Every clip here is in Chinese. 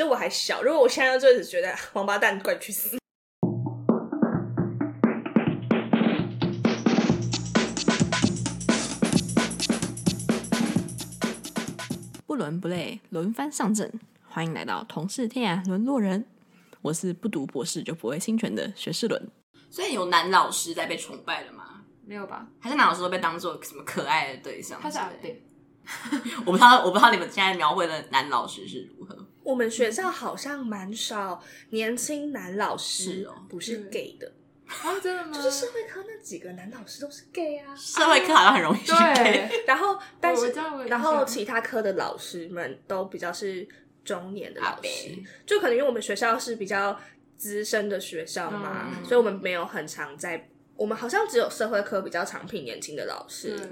就我还小，如果我现在就只觉得王八蛋，快去死！不伦不类，轮番上阵，欢迎来到同是天涯沦落人。我是不读博士就不会侵权的学士伦。所以有男老师在被崇拜了吗？没有吧？还是男老师都被当做什么可爱的对象？他是阿对。我不知道，我不知道你们现在描绘的男老师是如何。我们学校好像蛮少年轻男老师哦，不是 gay 的啊？真的吗？就是社会科那几个男老师都是 gay 啊。社会科好像很容易是 gay，对。然后，但是，然后其他科的老师们都比较是中年的老师，就可能因为我们学校是比较资深的学校嘛，嗯、所以我们没有很常在。我们好像只有社会科比较常聘年轻的老师。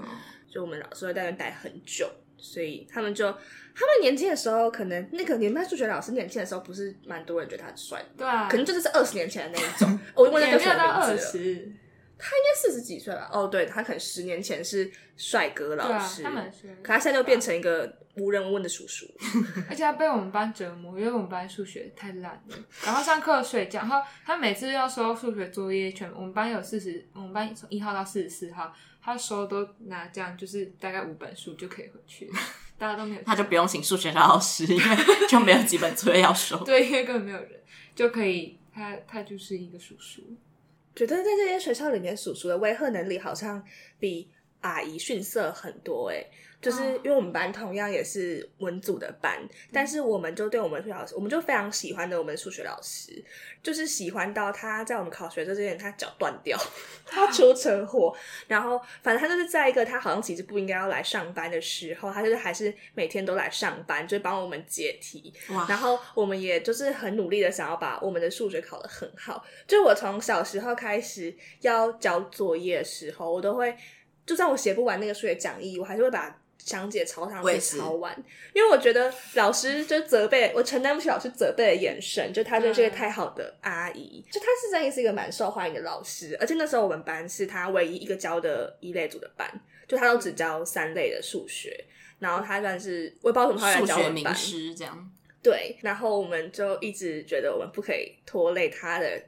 就我们老师会在那待很久，所以他们就他们年轻的时候，可能那个你们班数学老师年轻的时候，不是蛮多人觉得他很帅，对啊，可能就是二十年前的那一种。我问那个什么二名字了？他应该四十几岁吧。哦，对，他可能十年前是帅哥老师，他们可他现在就变成一个无人问的叔叔，而且他被我们班折磨，因为我们班数学太烂了，然后上课睡觉，然后他每次要收数学作业，全我们班有四十，我们班从一号到四十四号。他收都拿这样，就是大概五本书就可以回去了，大家都没有，他就不用请数学老师，因为 就没有几本作业要收。对，因为根本没有人，就可以，他他就是一个叔叔。觉得在这些学校里面，叔叔的威吓能力好像比阿姨逊色很多，诶就是因为我们班同样也是文组的班，哦、但是我们就对我们数学老师，我们就非常喜欢的我们数学老师，就是喜欢到他在我们考学这之前他脚断掉，他出车祸，然后反正他就是在一个他好像其实不应该要来上班的时候，他就是还是每天都来上班，就帮我们解题，哇然后我们也就是很努力的想要把我们的数学考得很好。就我从小时候开始要交作业的时候，我都会，就算我写不完那个数学讲义，我还是会把。讲解抄上去抄完，因为我觉得老师就责备我，承担不起老师责备的眼神。就她就是一个太好的阿姨，就她是真的是一个蛮受欢迎的老师。而且那时候我们班是她唯一一个教的一类组的班，就她都只教三类的数学，然后她算是我也不知道怎么她来教我们班，名师这样。对，然后我们就一直觉得我们不可以拖累她的。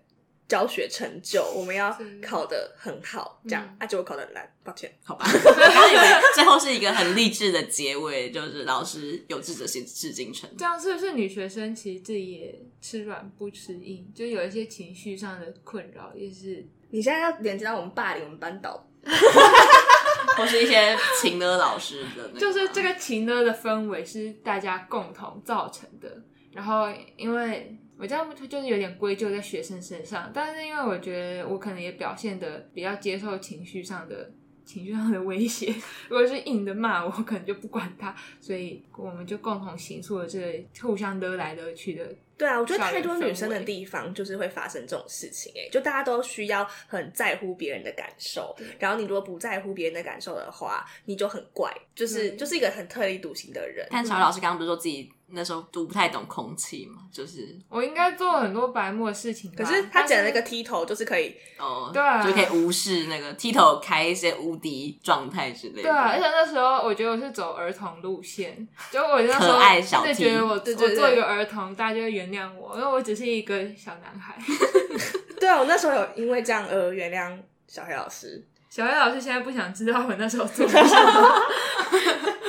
教学成就，我们要考得很好，这样，啊，结果考得很烂，抱歉，好吧。以为最后是一个很励志的结尾，就是老师有志者事事竟成。这样是不是女学生其实自己也吃软不吃硬，就有一些情绪上的困扰，也是。你现在要连接到我们霸凌我们班导，或是一些情勒老师的，就是这个情勒的氛围是大家共同造成的，然后因为。我这样就是有点归咎在学生身上，但是因为我觉得我可能也表现的比较接受情绪上的情绪上的威胁，如果是硬的骂我，可能就不管他，所以我们就共同形塑了这互相勒来勒去的。对啊，我觉得太多女生的地方就是会发生这种事情，欸，哎，就大家都需要很在乎别人的感受，然后你如果不在乎别人的感受的话，你就很怪，就是对就是一个很特立独行的人。但小老师刚刚不是说自己？那时候读不太懂空气嘛，就是我应该做很多白目的事情，可是他剪了一个剃头，就是可以哦，对啊，就可以无视那个剃头开一些无敌状态之类的。对啊，而且那时候我觉得我是走儿童路线，就我那时候可爱小就觉得我我做一个儿童，大家就会原谅我，因为我只是一个小男孩。对啊，我那时候有因为这样而原谅小黑老师。小黑老师现在不想知道我那时候做什么。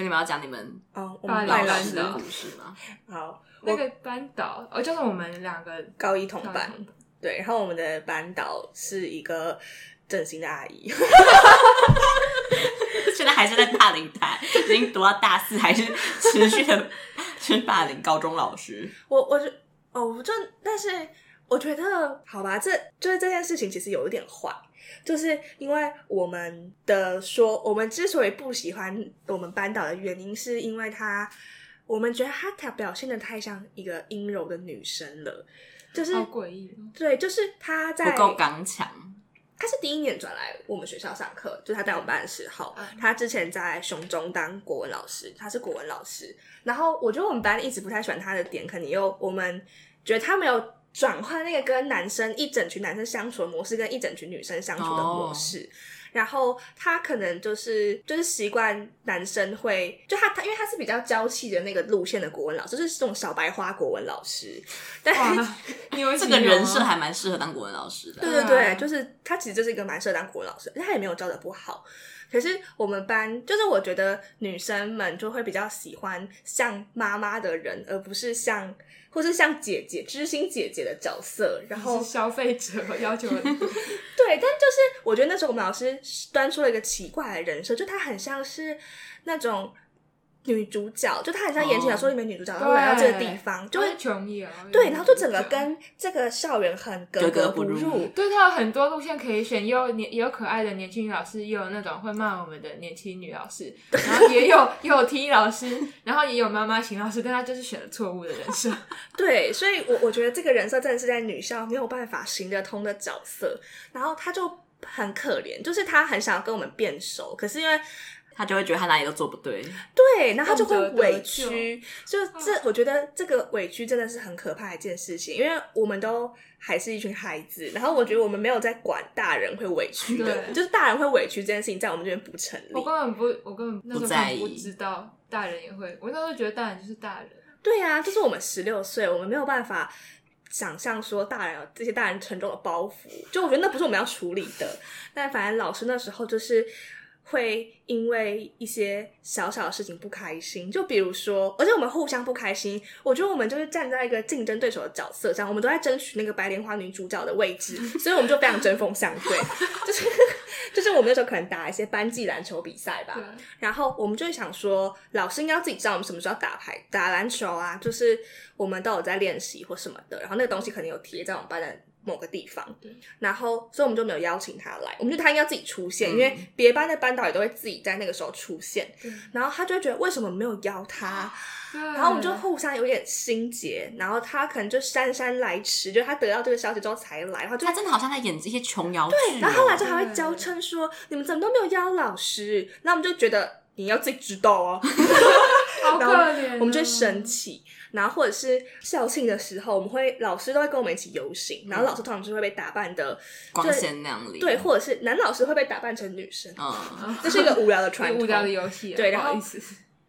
所以你们要讲你们哦，我们班导的故事吗？好，那个班导哦，就是我们两个高一同班，对，然后我们的班导是一个整形的阿姨，现在还是在霸凌他，已经读到大四，还是持续的去霸凌高中老师。我我就哦，我就但是我觉得好吧，这就是这件事情其实有一点坏。就是因为我们的说，我们之所以不喜欢我们班导的原因，是因为他，我们觉得他他表现的太像一个阴柔的女生了，就是好诡异。对，就是他在不够刚强。他是第一年转来我们学校上课，就是他在我们班的时候，嗯、他之前在雄中当国文老师，他是国文老师。然后我觉得我们班一直不太喜欢他的点，可能又我们觉得他没有。转换那个跟男生一整群男生相处的模式，跟一整群女生相处的模式，oh. 然后他可能就是就是习惯男生会就他他，因为他是比较娇气的那个路线的国文老师，就是这种小白花国文老师。但这个 人设还蛮适合当国文老师的。对对对，就是他其实就是一个蛮适合当国文老师，但他也没有教的不好。可是我们班就是我觉得女生们就会比较喜欢像妈妈的人，而不是像或是像姐姐知心姐姐的角色。然后消费者要求很多，对，但就是我觉得那时候我们老师端出了一个奇怪的人设，就他很像是那种。女主角就她很像言情小说里面女主角，然后来到这个地方就会琼瑶，对，然后就整个跟这个校园很格格不入。对，她有很多路线可以选，也有年也有可爱的年轻女老师，也有那种会骂我们的年轻女老师，然后也有也有 T 老师，然后也有妈妈型老师，但她就是选了错误的人设。对，所以我我觉得这个人设真的是在女校没有办法行得通的角色，然后她就很可怜，就是他很想要跟我们变熟，可是因为。他就会觉得他哪里都做不对，对，然后他就会委屈，就这，我觉得这个委屈真的是很可怕的一件事情，因为我们都还是一群孩子，然后我觉得我们没有在管大人会委屈的，就是大人会委屈这件事情在我们这边不成立。我根本不，我根本那时候根本不知道大人也会，我那时候觉得大人就是大人。对呀、啊，就是我们十六岁，我们没有办法想象说大人有这些大人沉重的包袱，就我觉得那不是我们要处理的。但反正老师那时候就是。会因为一些小小的事情不开心，就比如说，而且我们互相不开心。我觉得我们就是站在一个竞争对手的角色上，我们都在争取那个白莲花女主角的位置，所以我们就非常针锋相对。就是 就是我们那时候可能打一些班级篮球比赛吧，然后我们就会想说，老师应该要自己知道我们什么时候要打牌、打篮球啊，就是我们都有在练习或什么的，然后那个东西可能有贴在我们班的。某个地方，然后所以我们就没有邀请他来，我们觉得他应该自己出现，嗯、因为别班的班导也都会自己在那个时候出现，然后他就会觉得为什么没有邀他，然后我们就互相有点心结，然后他可能就姗姗来迟，就他得到这个消息之后才来，然后就他真的好像在演这些琼瑶剧，对，然后后来就还会娇嗔说你们怎么都没有邀老师，那我们就觉得你要自己知道哦，好可怜，我们就会生气。然后或者是校庆的时候，我们会老师都会跟我们一起游行，然后老师通常就会被打扮的光鲜亮丽，对，或者是男老师会被打扮成女生，嗯，这是一个无聊的传统，无聊的游戏，对，然后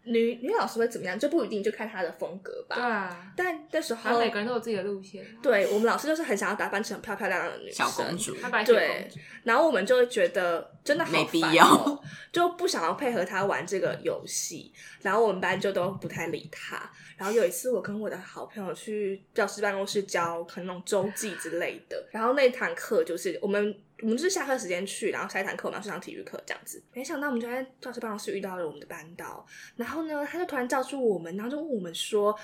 女女老师会怎么样就不一定，就看她的风格吧。对啊，但那时候每个人都有自己的路线。对，我们老师就是很想要打扮成漂漂亮亮的女生，小公主，对，然后我们就会觉得真的好烦，没必要，就不想要配合她玩这个游戏，然后我们班就都不太理她。然后有一次，我跟我的好朋友去教师办公室教可能那种周记之类的。然后那堂课就是我们，我们就是下课时间去，然后下一堂课我们要去上体育课这样子。没想到我们就在教室办公室遇到了我们的班导，然后呢，他就突然叫住我们，然后就问我们说。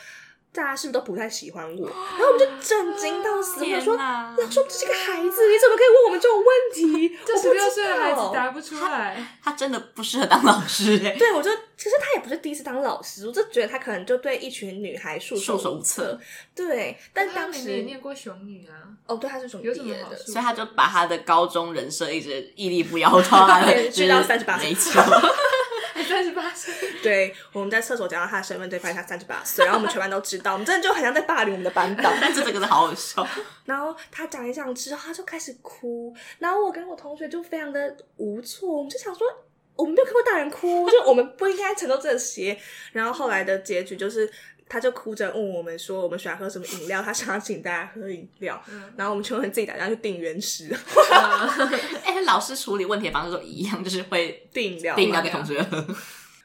大家是不是都不太喜欢我？然后我们就震惊到死，我说：“老师，这是个孩子，你怎么可以问我们这种问题？这十六岁的孩子答不出来，他真的不适合当老师。”对，我就其实他也不是第一次当老师，我就觉得他可能就对一群女孩束手无策。对，但当时也念过熊女啊。哦，对，他是熊女的，所以他就把他的高中人设一直屹立不摇，到他的直到三十八岁。三十八岁，对，我们在厕所讲到他的身份对，发现他三十八岁，然后我们全班都知道，我们真的就很像在霸凌我们的班导，但 是这个是好好笑。然后他讲一讲之后，他就开始哭，然后我跟我同学就非常的无措，我们就想说，我们没有看过大人哭，就我们不应该承受这些。然后后来的结局就是。他就哭着问我们说：“我们喜欢喝什么饮料？他想要请大家喝饮料。嗯”然后我们就会自己打电话去订原始。哎、欸，老师处理问题的方式都一样，就是会订饮料，订饮料给同学喝。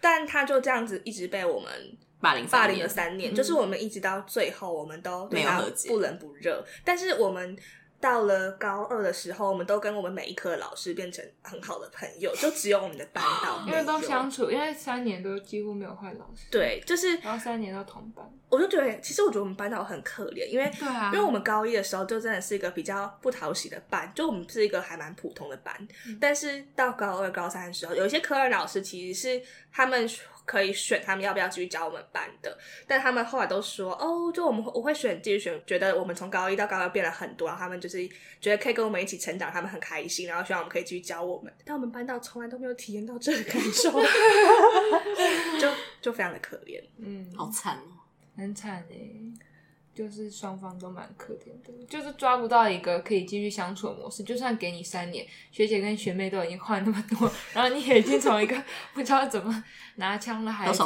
但他就这样子一直被我们 霸凌霸凌了三年，就是我们一直到最后，我们都对他不冷不热。但是我们。到了高二的时候，我们都跟我们每一科的老师变成很好的朋友，就只有我们的班导，因为都相处，因为三年都几乎没有换老师。对，就是然后三年都同班，我就觉得，其实我觉得我们班导很可怜，因为对啊，因为我们高一的时候就真的是一个比较不讨喜的班，就我们是一个还蛮普通的班，嗯、但是到高二、高三的时候，有一些科任老师其实是他们。可以选他们要不要继续教我们班的，但他们后来都说哦，就我们我会选继续选，觉得我们从高一到高二变了很多，然后他们就是觉得可以跟我们一起成长，他们很开心，然后希望我们可以继续教我们。但我们班到从来都没有体验到这个感受，就就非常的可怜，嗯，好惨哦，很惨哎。就是双方都蛮可怜的，就是抓不到一个可以继续相处的模式。就算给你三年，学姐跟学妹都已经换那么多，然后你也已经从一个 不知道怎么拿枪的孩子，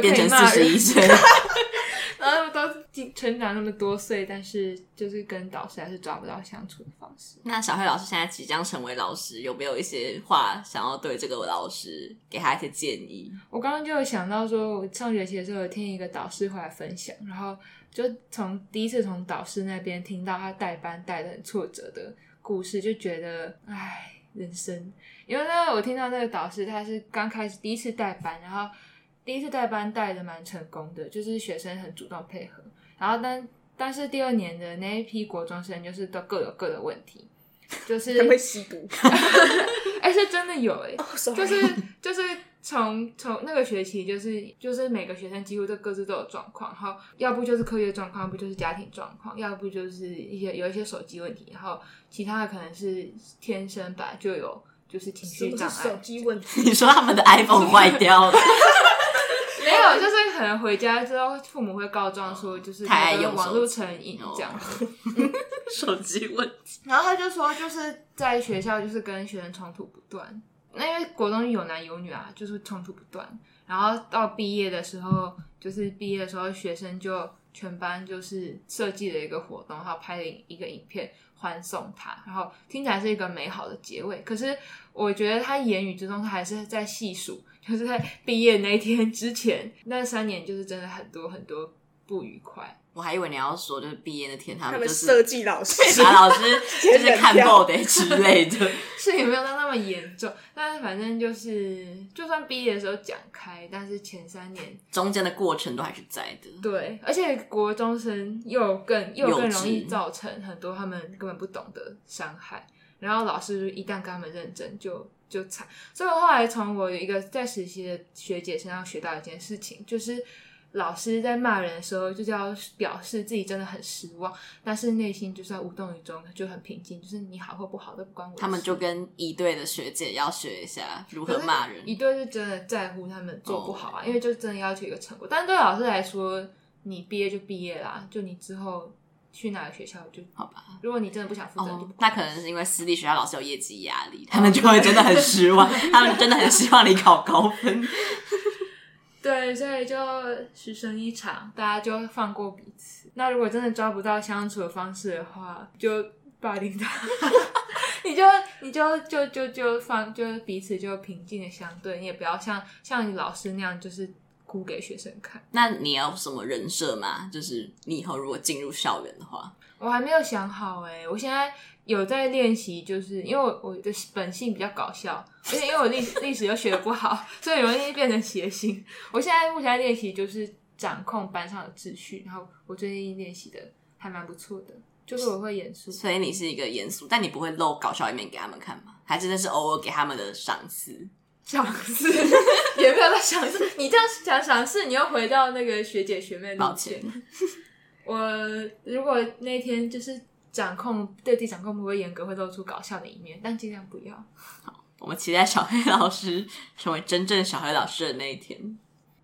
变成四十一岁，然后都成长那么多岁，但是就是跟导师还是抓不到相处的方式。那小黑老师现在即将成为老师，有没有一些话想要对这个老师给他一些建议？我刚刚就有想到说，我上学期的时候有听一个导师回来分享，然后。就从第一次从导师那边听到他带班带的很挫折的故事，就觉得唉，人生。因为呢，我听到那个导师他是刚开始第一次带班，然后第一次带班带的蛮成功的，就是学生很主动配合。然后但但是第二年的那一批国中生就是都各有各的问题，就 是会吸毒，哎、欸，是真的有哎、欸，oh, 就是就是。从从那个学期，就是就是每个学生几乎都各自都有状况，然后要不就是课业状况，要不就是家庭状况，要不就是一些有一些手机问题，然后其他的可能是天生本来就有就是情绪障碍。手机问题？你说他们的 iPhone 坏掉了？没有，就是可能回家之后父母会告状说，就是太爱用网络成瘾这样。手机问题。然后他就说，就是在学校就是跟学生冲突不断。那因为国中有男有女啊，就是冲突不断。然后到毕业的时候，就是毕业的时候，学生就全班就是设计了一个活动，然后拍了一个影片欢送他。然后听起来是一个美好的结尾。可是我觉得他言语之中，他还是在细数，就是在毕业那一天之前那三年，就是真的很多很多不愉快。我还以为你要说，就是毕业那天，他们就是设计老师、把老师 就是看报的之类的，是也没有到那么严重。但是反正就是，就算毕业的时候讲开，但是前三年中间的过程都还是在的。对，而且国中生又更又更容易造成很多他们根本不懂的伤害。然后老师一旦跟他们认真就，就就惨。所以我后来从我一个在实习的学姐身上学到一件事情，就是。老师在骂人的时候，就是要表示自己真的很失望，但是内心就算无动于衷，就很平静，就是你好或不好都不关我。他们就跟一队的学姐要学一下如何骂人。一队是真的在乎他们做不好啊，oh. 因为就真的要求一个成果。但对老师来说，你毕业就毕业啦，就你之后去哪个学校就好吧。如果你真的不想负责，oh, 就不那可能是因为私立学校老师有业绩压力，他们就会真的很失望，他们真的很希望你考高分。对，所以就师生一场，大家就放过彼此。那如果真的抓不到相处的方式的话，就霸凌他，你就你就就就就放，就彼此就平静的相对，你也不要像像你老师那样，就是哭给学生看。那你要什么人设吗？就是你以后如果进入校园的话，我还没有想好哎、欸，我现在。有在练习，就是因为我我的本性比较搞笑，而且因为我历历史又学得不好，所以容易变成谐星。我现在目前练习就是掌控班上的秩序，然后我最近练习的还蛮不错的，就是我会严肃。所以你是一个严肃，但你不会露搞笑一面给他们看吗？还真的是偶尔给他们的赏识？赏识 也没有在赏识，你这样讲赏识，你又回到那个学姐学妹面前。我如果那天就是。掌控对自己掌控不会严格，会露出搞笑的一面，但尽量不要。好，我们期待小黑老师成为真正小黑老师的那一天。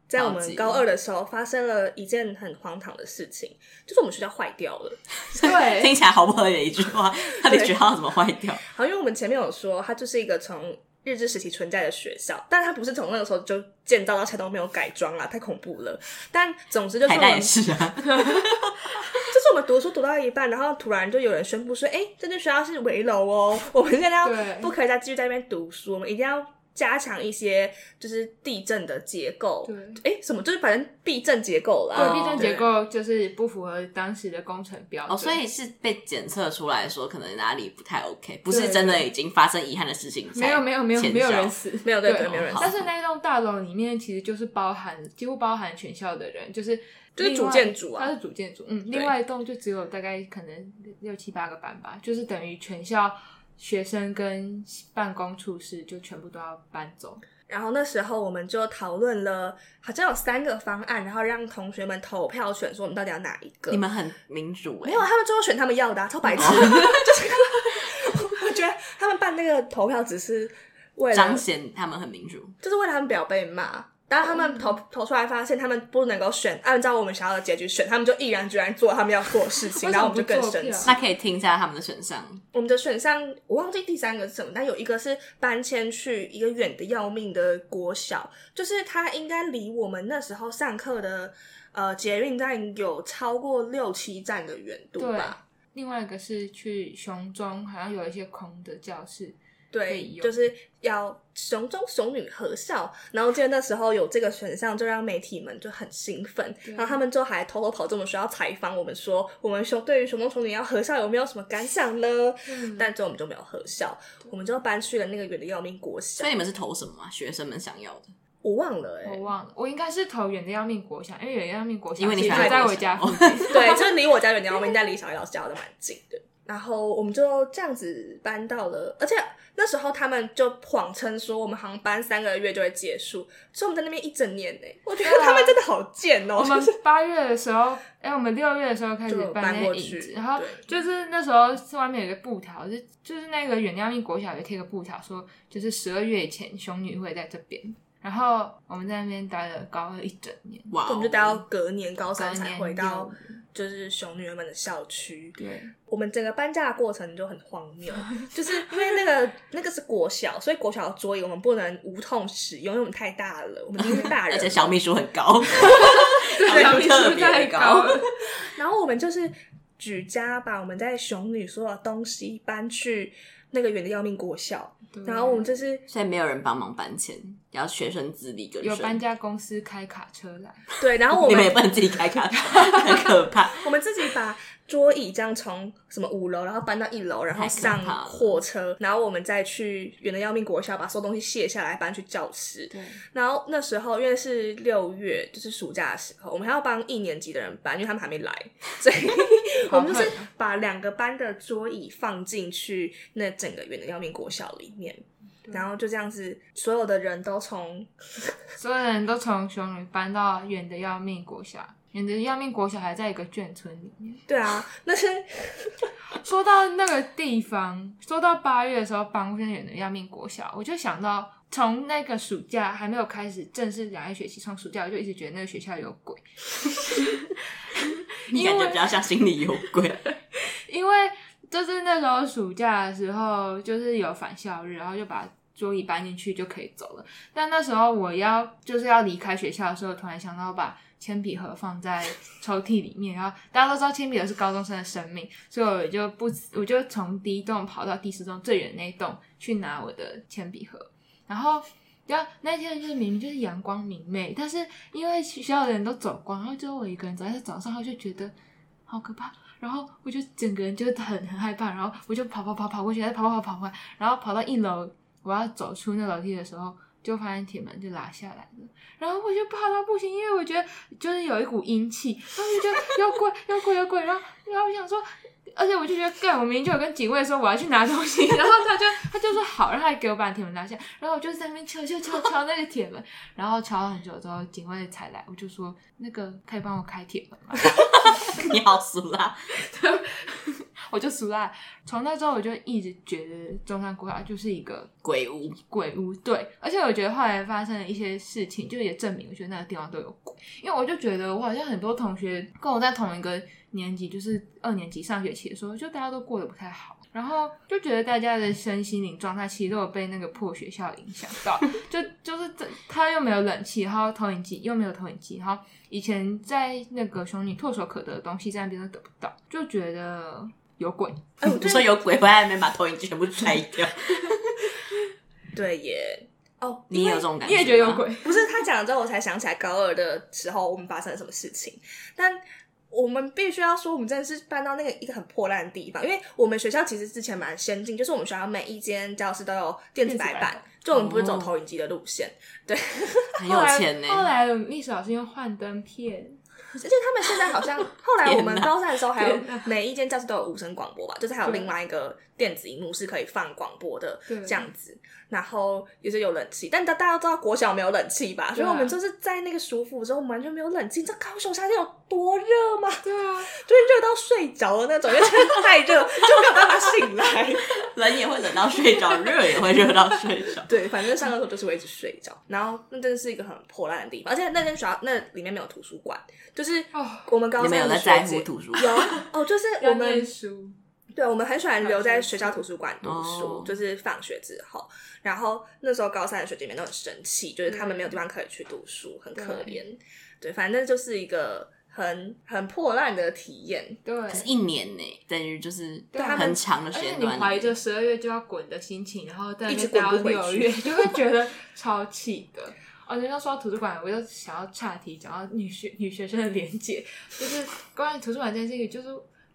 在我们高二的时候，发生了一件很荒唐的事情，就是我们学校坏掉了。对，听起来好不合理的一句话，他的学校怎么坏掉？好，因为我们前面有说，它就是一个从日治时期存在的学校，但它不是从那个时候就建造到现在都没有改装啦，太恐怖了。但总之就是，也是啊。就是我们读书读到一半，然后突然就有人宣布说：“哎、欸，这间学校是围楼哦，我们现在要不可以再继续在那边读书，我们一定要加强一些就是地震的结构。”对，哎、欸，什么就是反正避震结构啦。对，避震结构就是不符合当时的工程标准，哦，所以是被检测出来说可能哪里不太 OK，不是真的已经发生遗憾的事情。没有，没有，没有，没有人死，没有对对，没有人死。但是那栋大楼里面其实就是包含几乎包含全校的人，就是。就是主建筑啊，它是主建筑，嗯，另外一栋就只有大概可能六七八个班吧，就是等于全校学生跟办公处室就全部都要搬走。然后那时候我们就讨论了，好像有三个方案，然后让同学们投票选，说我们到底要哪一个？你们很民主哎、欸，没有，他们最后选他们要的、啊，超白痴，就是我觉得他们办那个投票只是为了彰显他们很民主，就是为了他们不要被骂。然后他们投投出来，发现他们不能够选按照我们想要的结局选，他们就毅然决然做他们要做的事情，然后我们就更生气。那可以听一下他们的选项。我们的选项我忘记第三个是什么，但有一个是搬迁去一个远的要命的国小，就是他应该离我们那时候上课的呃捷运站有超过六七站的远度吧。另外一个是去雄中，好像有一些空的教室。对，就是要雄中雄女合校，然后记得那时候有这个选项，就让媒体们就很兴奋，然后他们就还偷偷跑这么学校采访我们说，说我们雄对于雄中雄女要合校有没有什么感想呢？嗯、但最后我们就没有合校，我们就搬去了那个远的要命国小。所以你们是投什么啊？学生们想要的？我忘了哎、欸，我忘了，我应该是投远的要命国小，因为远的要命国小因为你就在我家附 近，对，就是离我家远的要命，但离小老师家的蛮近的。然后我们就这样子搬到了，而且那时候他们就谎称说我们好像搬三个月就会结束，所以我们在那边一整年呢。我觉得他们真的好贱哦！我们八月的时候，哎，我们六月的时候开始搬过去，然后就是那时候是外面有一个布条，就就是那个远要命国小有贴个布条，说就是十二月以前熊女会在这边。然后我们在那边待了高二一整年，哇！我们就待到隔年高三才回到。就是熊女们的校区，对，我们整个搬家的过程就很荒谬，就是因为那个那个是国小，所以国小的桌椅我们不能无痛使用，因为我们太大了，我们已经是大人，而且小秘书很高，对小秘书太高，然后我们就是举家把我们在熊女所有的东西搬去那个远的要命国小，然后我们就是现在没有人帮忙搬迁，要学生自力更生。有搬家公司开卡车来，对，然后我们你们也不能自己开卡车，很可怕。我们自己把。桌椅这样从什么五楼，然后搬到一楼，然后上货车，然后我们再去远的要命国小把所有东西卸下来搬去教室。对。然后那时候因为是六月，就是暑假的时候，我们还要帮一年级的人搬，因为他们还没来，所以我们就是把两个班的桌椅放进去那整个远的要命国小里面，然后就这样子，所有的人都从 所有人都从熊女搬到远的要命国小。远的要命国小还在一个眷村里面。对啊，那是 说到那个地方，说到八月的时候搬过去远的要命国小，我就想到从那个暑假还没有开始正式两个学期，从暑假我就一直觉得那个学校有鬼。你感觉比较像心里有鬼，因为就是那时候暑假的时候，就是有返校日，然后就把桌椅搬进去就可以走了。但那时候我要就是要离开学校的时候，突然想到把。铅笔盒放在抽屉里面，然后大家都知道铅笔盒是高中生的生命，所以我就不，我就从第一栋跑到第四栋最远那栋去拿我的铅笔盒。然后，要那天就是明明就是阳光明媚，但是因为学校的人都走光，然后只有我一个人走在早上，我就觉得好可怕。然后我就整个人就很很害怕，然后我就跑跑跑跑过去，再跑跑跑跑回来，然后跑到一楼，我要走出那楼梯的时候。就发现铁门就拉下来了，然后我就怕到不行，因为我觉得就是有一股阴气，然后我就觉得要鬼 要鬼要鬼，然后然后我想说，而且我就觉得，干，我明明就有跟警卫说我要去拿东西，然后他就他就说好，然后给我把铁门拉下，然后我就在那边敲敲敲敲那个铁门，然后敲了很久之后，警卫才来，我就说那个可以帮我开铁门吗？你好俗辣。我就熟了，从那之后我就一直觉得中山国小就是一个鬼屋，鬼屋。对，而且我觉得后来发生了一些事情，就也证明我觉得那个地方都有鬼。因为我就觉得我好像很多同学跟我在同一个年级，就是二年级上学期的时候，就大家都过得不太好，然后就觉得大家的身心灵状态其实都有被那个破学校影响到。就就是这，他又没有冷气，然后投影机又没有投影机，然后以前在那个熊女唾手可得的东西在那边都得不到，就觉得。有鬼！哎，我说有鬼，回来没把投影机全部拆掉。对耶，哦，你也有这种感觉？你也觉得有鬼？不是他讲了之后，我才想起来高二的时候我们发生了什么事情。但我们必须要说，我们真的是搬到那个一个很破烂的地方，因为我们学校其实之前蛮先进，就是我们学校每一间教室都有电子白板，就我们不是走投影机的路线。对，很有钱呢。后来历史老师用幻灯片。而且他们现在好像，后来我们高三的时候，还有每一间教室都有无声广播吧，就是还有另外一个电子荧幕是可以放广播的这样子，然后也是有冷气，但大大家都知道国小没有冷气吧？所以我们就是在那个暑辅的时候，我们完全没有冷气。你知道高雄夏天有多热吗？对啊，就是热到睡着的那种，因为真的太热，就没有办法醒来。冷也会冷到睡着，热也会热到睡着。对，反正上课的时候就是会一直睡着。然后那真的是一个很破烂的地方，而且那间学校那里面没有图书馆，就是我们高中你们有在在乎图书馆？有哦，就是我们书。对，我们很喜欢留在学校图书馆读书，哦、就是放学之后。然后那时候高三的学姐妹都很生气，就是他们没有地方可以去读书，很可怜。对，对，反正就是一个很很破烂的体验。对，可是一年呢，等于就是很长的时间。你怀着十二月就要滚的心情，然后在那边待到六月，就会觉得超气的。哦，人家说到图书馆，我就想要岔题，讲到女学女学生的连结，就是关于图书馆这件事情，就是。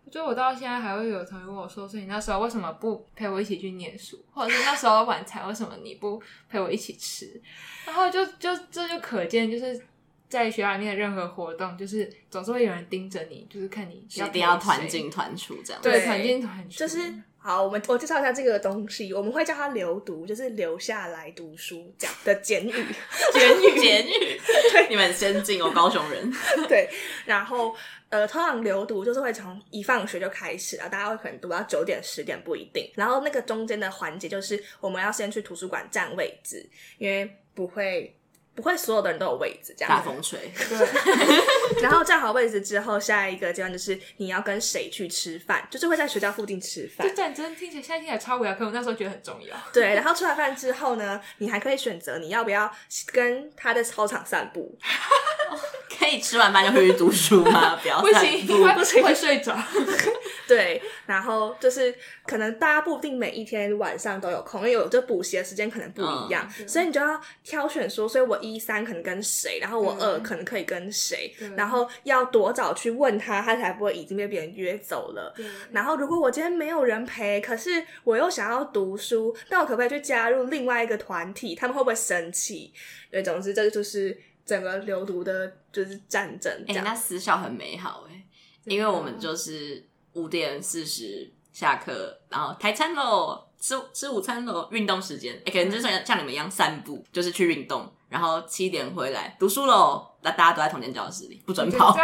就我到现在还会有同学问我说：“所以你那时候为什么不陪我一起去念书？或者是那时候晚餐为什么你不陪我一起吃？”然后就就这就可见，就是在学校里面的任何活动，就是总是会有人盯着你，就是看你要一定要团进团出这样。对，团进团出。就是好，我们我介绍一下这个东西，我们会叫它留读，就是留下来读书这样的简语，简语，简语。对，你们很先进哦，高雄人。对，然后。呃，通常留读就是会从一放学就开始啊，大家会可能读到九点十点不一定。然后那个中间的环节就是我们要先去图书馆占位置，因为不会不会所有的人都有位置，这样。大风吹。对。然后占好位置之后，下一个阶段就是你要跟谁去吃饭，就是会在学校附近吃饭。这战争听起来现在听起来超无聊，可我那时候觉得很重要。对。然后吃完饭之后呢，你还可以选择你要不要跟他在操场散步。可以吃完饭就回去读书吗？不要散步，不行，会睡着。对，然后就是可能大家不一定每一天晚上都有空，因为有这补习的时间可能不一样，嗯、所以你就要挑选说，所以我一三可能跟谁，然后我二可能可以跟谁，嗯、然后要多早去问他，他才不会已经被别人约走了。然后如果我今天没有人陪，可是我又想要读书，那我可不可以去加入另外一个团体？他们会不会生气？对，总之这个就是。整个流毒的就是战争，哎、欸，那私校很美好哎，因为我们就是五点四十下课，然后台餐喽，吃吃午餐喽，运动时间，哎、欸，可能就是像像你们一样散步，就是去运动，然后七点回来读书喽，那大家都在同间教室里，不准跑，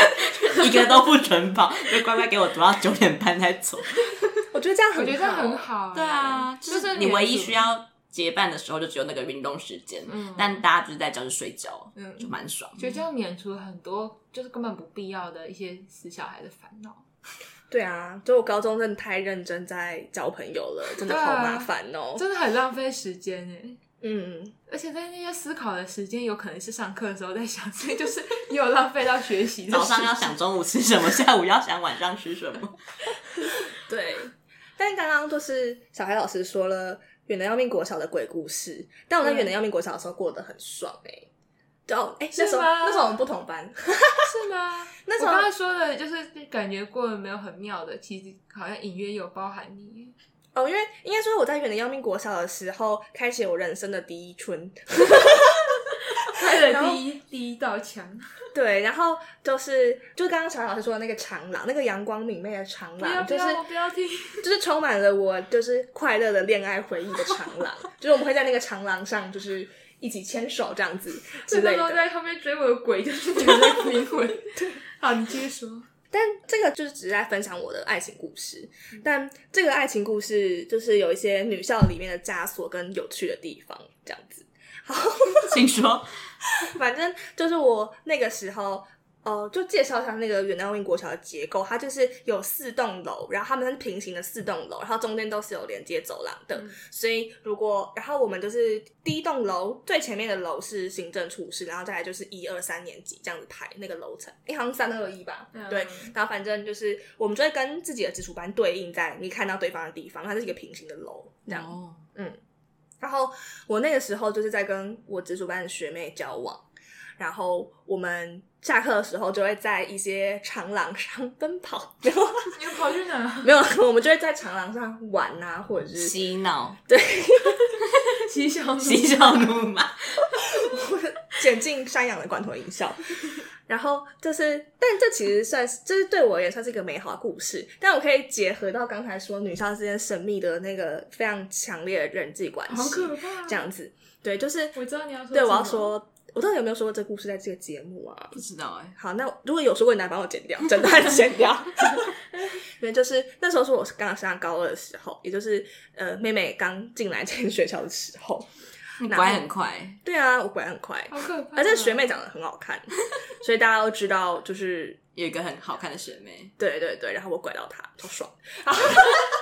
一个都不准跑，就乖乖给我读到九点半再走。我觉得这样我觉得很好，对啊，就是你唯一需要。结伴的时候就只有那个运动时间，嗯，但大家就是在教室睡觉，嗯，就蛮爽。觉得这样免除了很多就是根本不必要的一些死小孩的烦恼。对啊，就我高中真的太认真在交朋友了，真的好麻烦哦，真的很浪费时间哎。嗯，而且在那些思考的时间，有可能是上课的时候在想，所以就是也有浪费到学习。早上要想中午吃什么，下午要想晚上吃什么。对，但刚刚就是小孩老师说了。远的要命国小的鬼故事，但我在远的要命国小的时候过得很爽哎、欸，哦，哎，那时候那时候我们不同班，是吗？那时候我刚才说的就是感觉过得没有很妙的，其实好像隐约有包含你。哦，因为应该说我在远的要命国小的时候，开启我人生的第一春，开了第一第一道墙。对，然后就是就刚刚小老师说的那个长廊，那个阳光明媚的长廊，就是不要听，就是充满了我就是快乐的恋爱回忆的长廊，就是我们会在那个长廊上就是一起牵手这样子之类的。那在后面追我的鬼就是觉得灵魂。对，好，你继续说。但这个就是只是在分享我的爱情故事，但这个爱情故事就是有一些女校里面的枷锁跟有趣的地方，这样子。好，请说。反正就是我那个时候，呃，就介绍一下那个远东运国小的结构。它就是有四栋楼，然后它们是平行的四栋楼，然后中间都是有连接走廊的。嗯、所以如果，然后我们就是第一栋楼最前面的楼是行政处室，然后再来就是一二三年级这样子排那个楼层。哎，好像三二一吧？嗯、对。然后反正就是我们就会跟自己的直属班对应在你看到对方的地方，它是一个平行的楼，这样。哦、嗯。然后我那个时候就是在跟我直属班的学妹交往，然后我们下课的时候就会在一些长廊上 奔跑。然后你跑去哪？没有，我们就会在长廊上玩啊，或者是洗脑。对，嬉笑嬉笑怒骂，剪进山羊的罐头音效。然后就是，但这其实算是，这、就是对我也算是一个美好的故事。但我可以结合到刚才说女校之间神秘的那个非常强烈的人际关系，好可怕，这样子。对，就是我知道你要说，对，我要说，我到底有没有说过这故事在这个节目啊？不知道哎、欸。好，那如果有说过，你来帮我剪掉，整段剪掉。因为就是那时候是我刚上高二的时候，也就是呃妹妹刚进来这间学校的时候。你拐很快。对啊，我拐很快。好可怕。而且学妹长得很好看，所以大家都知道，就是有一个很好看的学妹。对对对，然后我拐到她，超爽。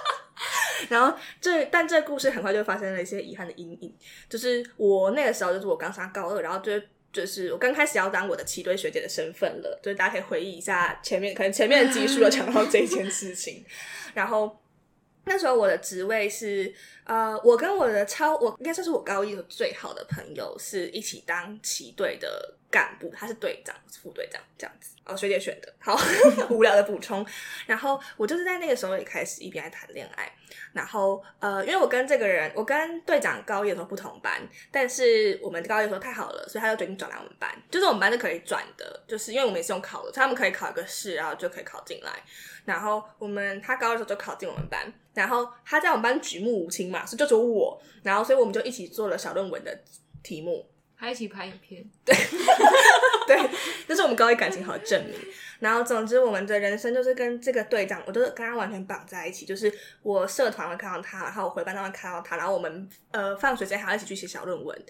然后这，但这个故事很快就发生了一些遗憾的阴影。就是我那个时候，就是我刚上高二，然后就就是我刚开始要当我的齐堆学姐的身份了。就是大家可以回忆一下前面，可能前面的集数有讲到这件事情。然后那时候我的职位是，呃，我跟我的超，我应该算是我高一的最好的朋友，是一起当齐队的干部，他是队长，副队长这样子。哦，学姐选的，好 无聊的补充。然后我就是在那个时候也开始一边谈恋爱。然后呃，因为我跟这个人，我跟队长高一的时候不同班，但是我们高一的时候太好了，所以他就决定转来我们班。就是我们班是可以转的，就是因为我们也是用考的，所以他们可以考一个试，然后就可以考进来。然后我们他高二的时候就考进我们班，然后他在我们班举目无亲嘛，所以就只有我。然后所以我们就一起做了小论文的题目。还一起拍影片，对，对，这是我们高一感情好的证明。然后，总之，我们的人生就是跟这个队长，我都是跟他完全绑在一起。就是我社团会看到他，然后我回班上会看到他，然后我们呃放学之前还要一起去写小论文。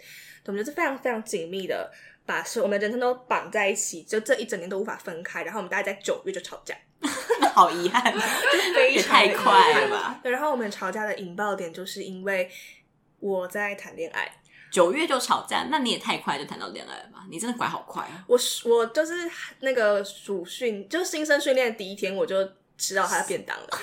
我们就是非常非常紧密的把我们的人生都绑在一起，就这一整年都无法分开。然后我们大概在九月就吵架，好遗憾，就 非常太快了吧？对，然后我们吵架的引爆点就是因为我在谈恋爱。九月就吵架，那你也太快就谈到恋爱了吧？你真的拐好快啊！我我就是那个暑训，就新生训练的第一天，我就吃到他的便当了。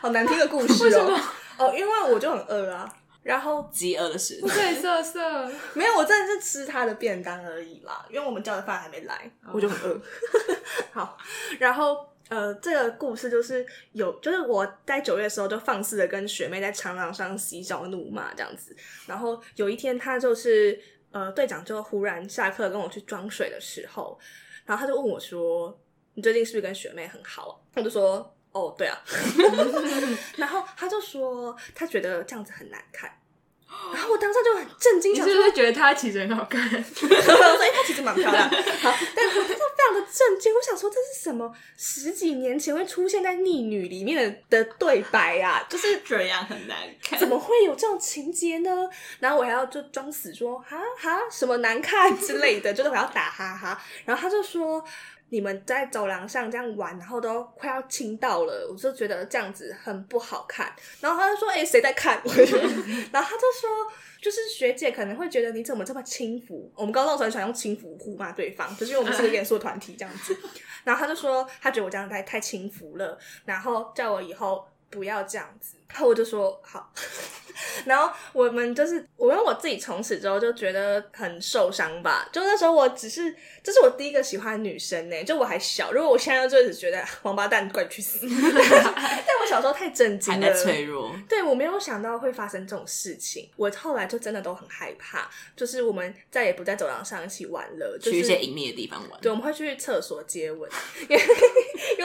好难听的故事哦！哦，因为我就很饿啊，然后饥饿的时候，对色色没有，我真的是吃他的便当而已啦。因为我们叫的饭还没来，我就很饿。好，然后。呃，这个故事就是有，就是我在九月的时候就放肆的跟学妹在长廊上嬉笑怒骂这样子，然后有一天他就是呃队长就忽然下课跟我去装水的时候，然后他就问我说：“你最近是不是跟学妹很好？”啊我就说：“哦，对啊。” 然后他就说他觉得这样子很难看。然后我当时就很震惊，你是不是觉得她其实很好看？所以她其实蛮漂亮。好，但是我就非常的震惊，我想说这是什么十几年前会出现在逆女里面的的对白啊？就是这样很难看，怎么会有这种情节呢？然后我还要就装死说哈哈什么难看之类的，就是我要打哈哈。然后他就说。你们在走廊上这样玩，然后都快要亲到了，我就觉得这样子很不好看。然后他就说：“哎、谁在看？” 然后他就说：“就是学姐可能会觉得你怎么这么轻浮。”我们高中时候很喜欢用轻浮互骂对方，就是因为我们是个严肃团体这样子。然后他就说他觉得我这样太太轻浮了，然后叫我以后不要这样子。然后我就说好。然后我们就是，我因为我自己从此之后就觉得很受伤吧。就那时候我只是，这是我第一个喜欢的女生呢，就我还小。如果我现在就只觉得王八蛋，快去死！但我小时候太震惊了，还在脆弱。对，我没有想到会发生这种事情。我后来就真的都很害怕，就是我们再也不在走廊上一起玩了，就是、去一些隐秘的地方玩。对，我们会去厕所接吻，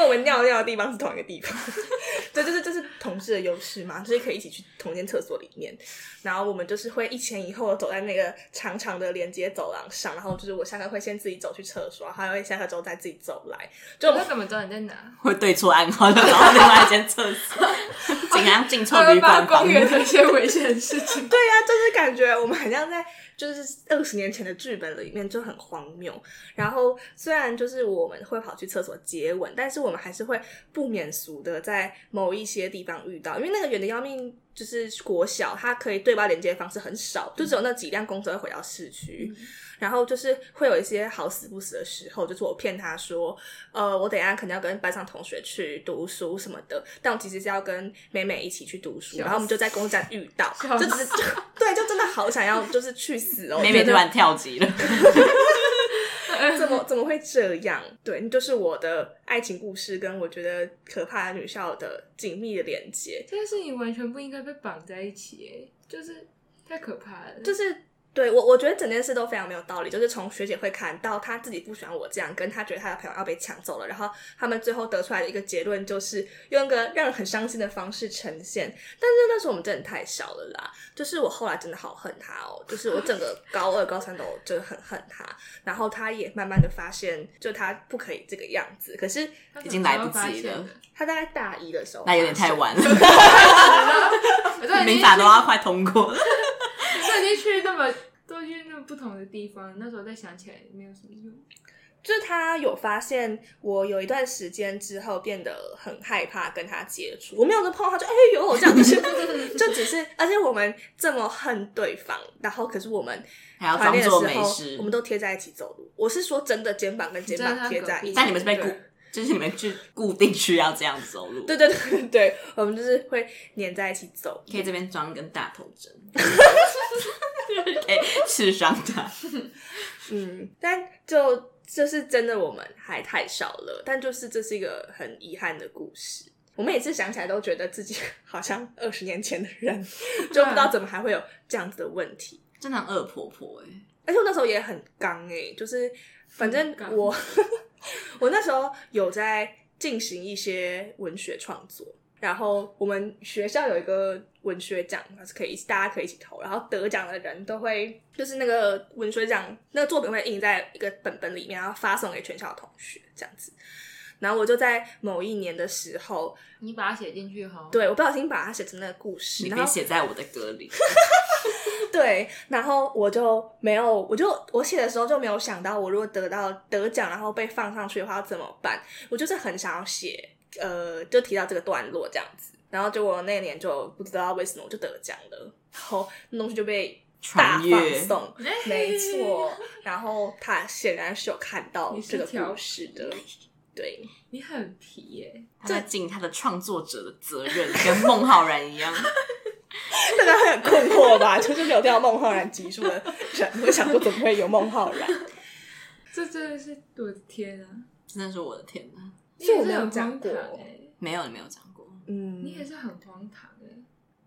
我们尿尿的地方是同一个地方。对，就是就是同事的优势嘛，就是可以一起去同间厕所里面。然后我们就是会一前一后走在那个长长的连接走廊上，然后就是我下课会先自己走去厕所，还会下课之后再自己走来。就我怎么知道你在哪？会对错暗号，然后另外一间厕所，竟然进错旅馆房，公园的一些危险事情。对呀、啊，就是感觉我们好像在。就是二十年前的剧本里面就很荒谬，然后虽然就是我们会跑去厕所接吻，但是我们还是会不免俗的在某一些地方遇到，因为那个远的要命，就是国小，它可以对外连接的方式很少，就只有那几辆公车会回到市区。然后就是会有一些好死不死的时候，就是我骗他说，呃，我等一下肯定要跟班上同学去读书什么的，但我其实是要跟美美一起去读书，然后我们就在公车站遇到，就只是就对，就真的好想要就是去死哦，美美突然跳级了，怎么怎么会这样？对，就是我的爱情故事跟我觉得可怕的女校的紧密的连接，这件事情完全不应该被绑在一起，哎，就是太可怕了，就是。对我，我觉得整件事都非常没有道理。就是从学姐会看到她自己不喜欢我这样，跟她觉得她的朋友要被抢走了，然后他们最后得出来的一个结论就是用一个让人很伤心的方式呈现。但是那时候我们真的太小了啦，就是我后来真的好恨他哦，就是我整个 高二、高三都就很恨他，然后他也慢慢的发现，就他不可以这个样子。可是已经来不及了，他大概大一的时候，那有点太晚了，民法都要快通过了。都已经去那么都去那么不同的地方，那时候再想起来没有什么用。就是他有发现我有一段时间之后变得很害怕跟他接触，我没有跟碰他就哎呦这样子，就只是而且我们这么恨对方，然后可是我们还要装作没事，我们都贴在一起走路。我是说真的，肩膀跟肩膀贴在一起，但你们是被固，就是你们去固定需要这样走路。对对对对，我们就是会黏在一起走，可以这边装根大头针。可以刺伤他，嗯，但就就是真的，我们还太少了。但就是这是一个很遗憾的故事。我每次想起来都觉得自己好像二十年前的人，就不知道怎么还会有这样子的问题。真的恶婆婆哎、欸，而且我那时候也很刚哎，就是反正我 我那时候有在进行一些文学创作。然后我们学校有一个文学奖，它是可以大家可以一起投，然后得奖的人都会就是那个文学奖那个作品会印在一个本本里面，然后发送给全校的同学这样子。然后我就在某一年的时候，你把它写进去哈？对，我不小心把它写成那个故事，你可以写在我的歌里。对，然后我就没有，我就我写的时候就没有想到，我如果得到得奖，然后被放上去的话要怎么办？我就是很想要写。呃，就提到这个段落这样子，然后结果那年就不知道为什么我就得奖了，然后那东西就被大放送，没错。然后他显然是有看到这个故事的，对，你很皮耶，他在尽他的创作者的责任，跟孟浩然一样。大家会很困惑吧？就是没有听到孟浩然集数的人，我想说怎么会有孟浩然？这真的是我的天啊！真的是我的天啊！是我没有讲过，没有，你没有讲过。嗯，你也是很荒唐哎。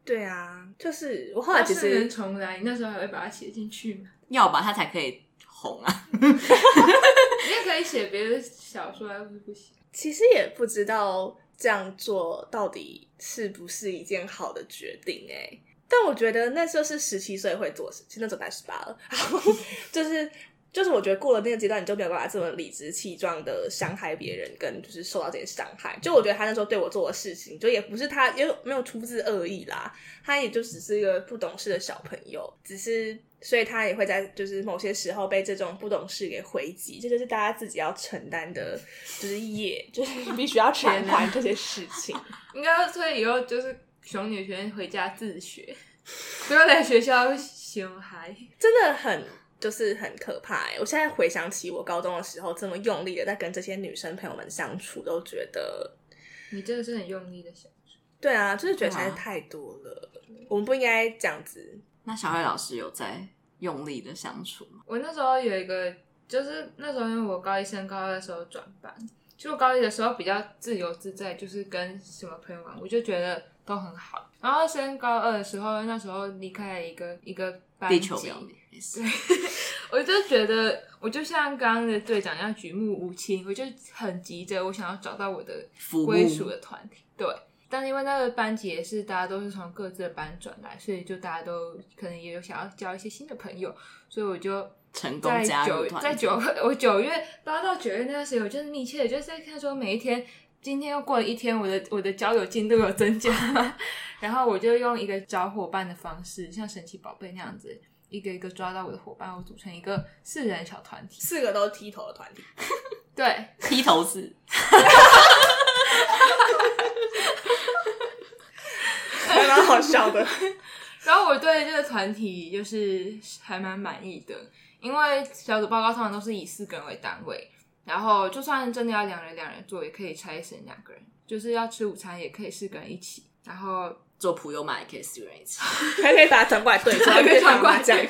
对啊，就是我后来其实能重来，你那时候还会把它写进去吗？要吧，它才可以红啊。你也可以写别的小说，又不是不行。其实也不知道这样做到底是不是一件好的决定哎，但我觉得那时候是十七岁会做事，其实那时候才十八了，就是。就是我觉得过了那个阶段，你就没有办法这么理直气壮的伤害别人，跟就是受到这些伤害。就我觉得他那时候对我做的事情，就也不是他，也没有出自恶意啦，他也就只是一个不懂事的小朋友，只是所以他也会在就是某些时候被这种不懂事给回击，这就是大家自己要承担的，就是业，就是 必须要承担这些事情。应该所以以后就是熊女学生回家自学，不要来学校熊孩，真的很。就是很可怕哎！我现在回想起我高中的时候，这么用力的在跟这些女生朋友们相处，都觉得你真的是很用力的相处。对啊，就是觉得实在太多了，我们不应该这样子。那小慧老师有在用力的相处吗？我那时候有一个，就是那时候因为我高一升高二的时候转班，就我高一的时候比较自由自在，就是跟什么朋友玩，我就觉得都很好。然后升高二的时候，那时候离开了一个一个班级。对，我就觉得，我就像刚刚的队长一样举目无亲，我就很急着，我想要找到我的归属的团体。对，但是因为那个班级也是大家都是从各自的班转来，所以就大家都可能也有想要交一些新的朋友，所以我就成功加入团体。在九，我九月八到九月那段时间，我就是密切的就是在看说每一天，今天又过了一天，我的我的交友进度有增加，然后我就用一个找伙伴的方式，像神奇宝贝那样子。一个一个抓到我的伙伴，我组成一个四人小团体，四个都是剃头的团体，对，剃头是，还蛮好笑的。然后我对这个团体就是还蛮满意的，因为小组报告通常都是以四个人为单位，然后就算真的要两人两人做，也可以拆成两个人，就是要吃午餐也可以四个人一起，然后。做普悠玛也可以四个人一起，还可以把它转过来对，还可以转过来这样。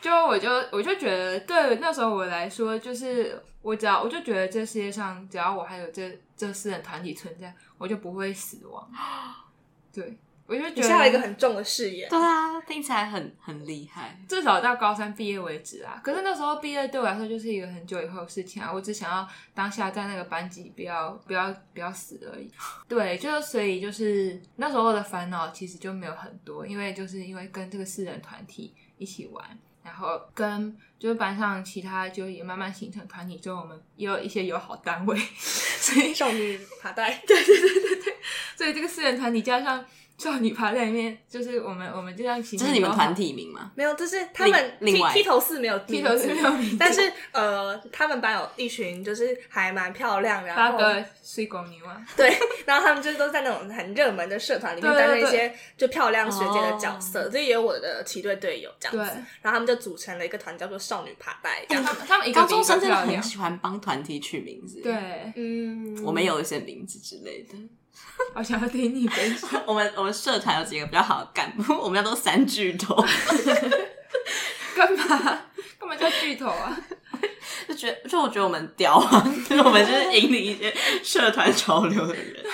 就我就我就觉得，对那时候我来说，就是我只要我就觉得这世界上只要我还有这这四人团体存在，我就不会死亡。对，我就觉得下了一个很重的誓言。对啊，听起来很很厉害。至少到高三毕业为止啊。可是那时候毕业对我来说就是一个很久以后的事情啊。我只想要当下在那个班级不要不要不要死而已。对，就所以就是那时候的烦恼其实就没有很多，因为就是因为跟这个四人团体一起玩，然后跟就是班上其他就也慢慢形成团体之后，我们也有一些友好单位，所以少女爬带，对对对对对，所以这个四人团体加上。少女趴在里面，就是我们，我们就这样形成。这是你们团体名吗？没有，就是他们另外。剃头四没有剃头四没有名，但是呃，他们班有一群就是还蛮漂亮，然后八个水狗牛啊，对，然后他们就是都在那种很热门的社团里面担任一些就漂亮学姐的角色，这也有我的骑队队友这样子，然后他们就组成了一个团叫做少女趴带，这样子。他们一个高中生真的很喜欢帮团体取名字，对，嗯，我们有一些名字之类的。好想要听你分享。我们我们社团有几个比较好的干部，我们家都三巨头。干嘛？干嘛叫巨头啊？就觉得，就我觉得我们屌啊！就是我们就是引领一些社团潮流的人，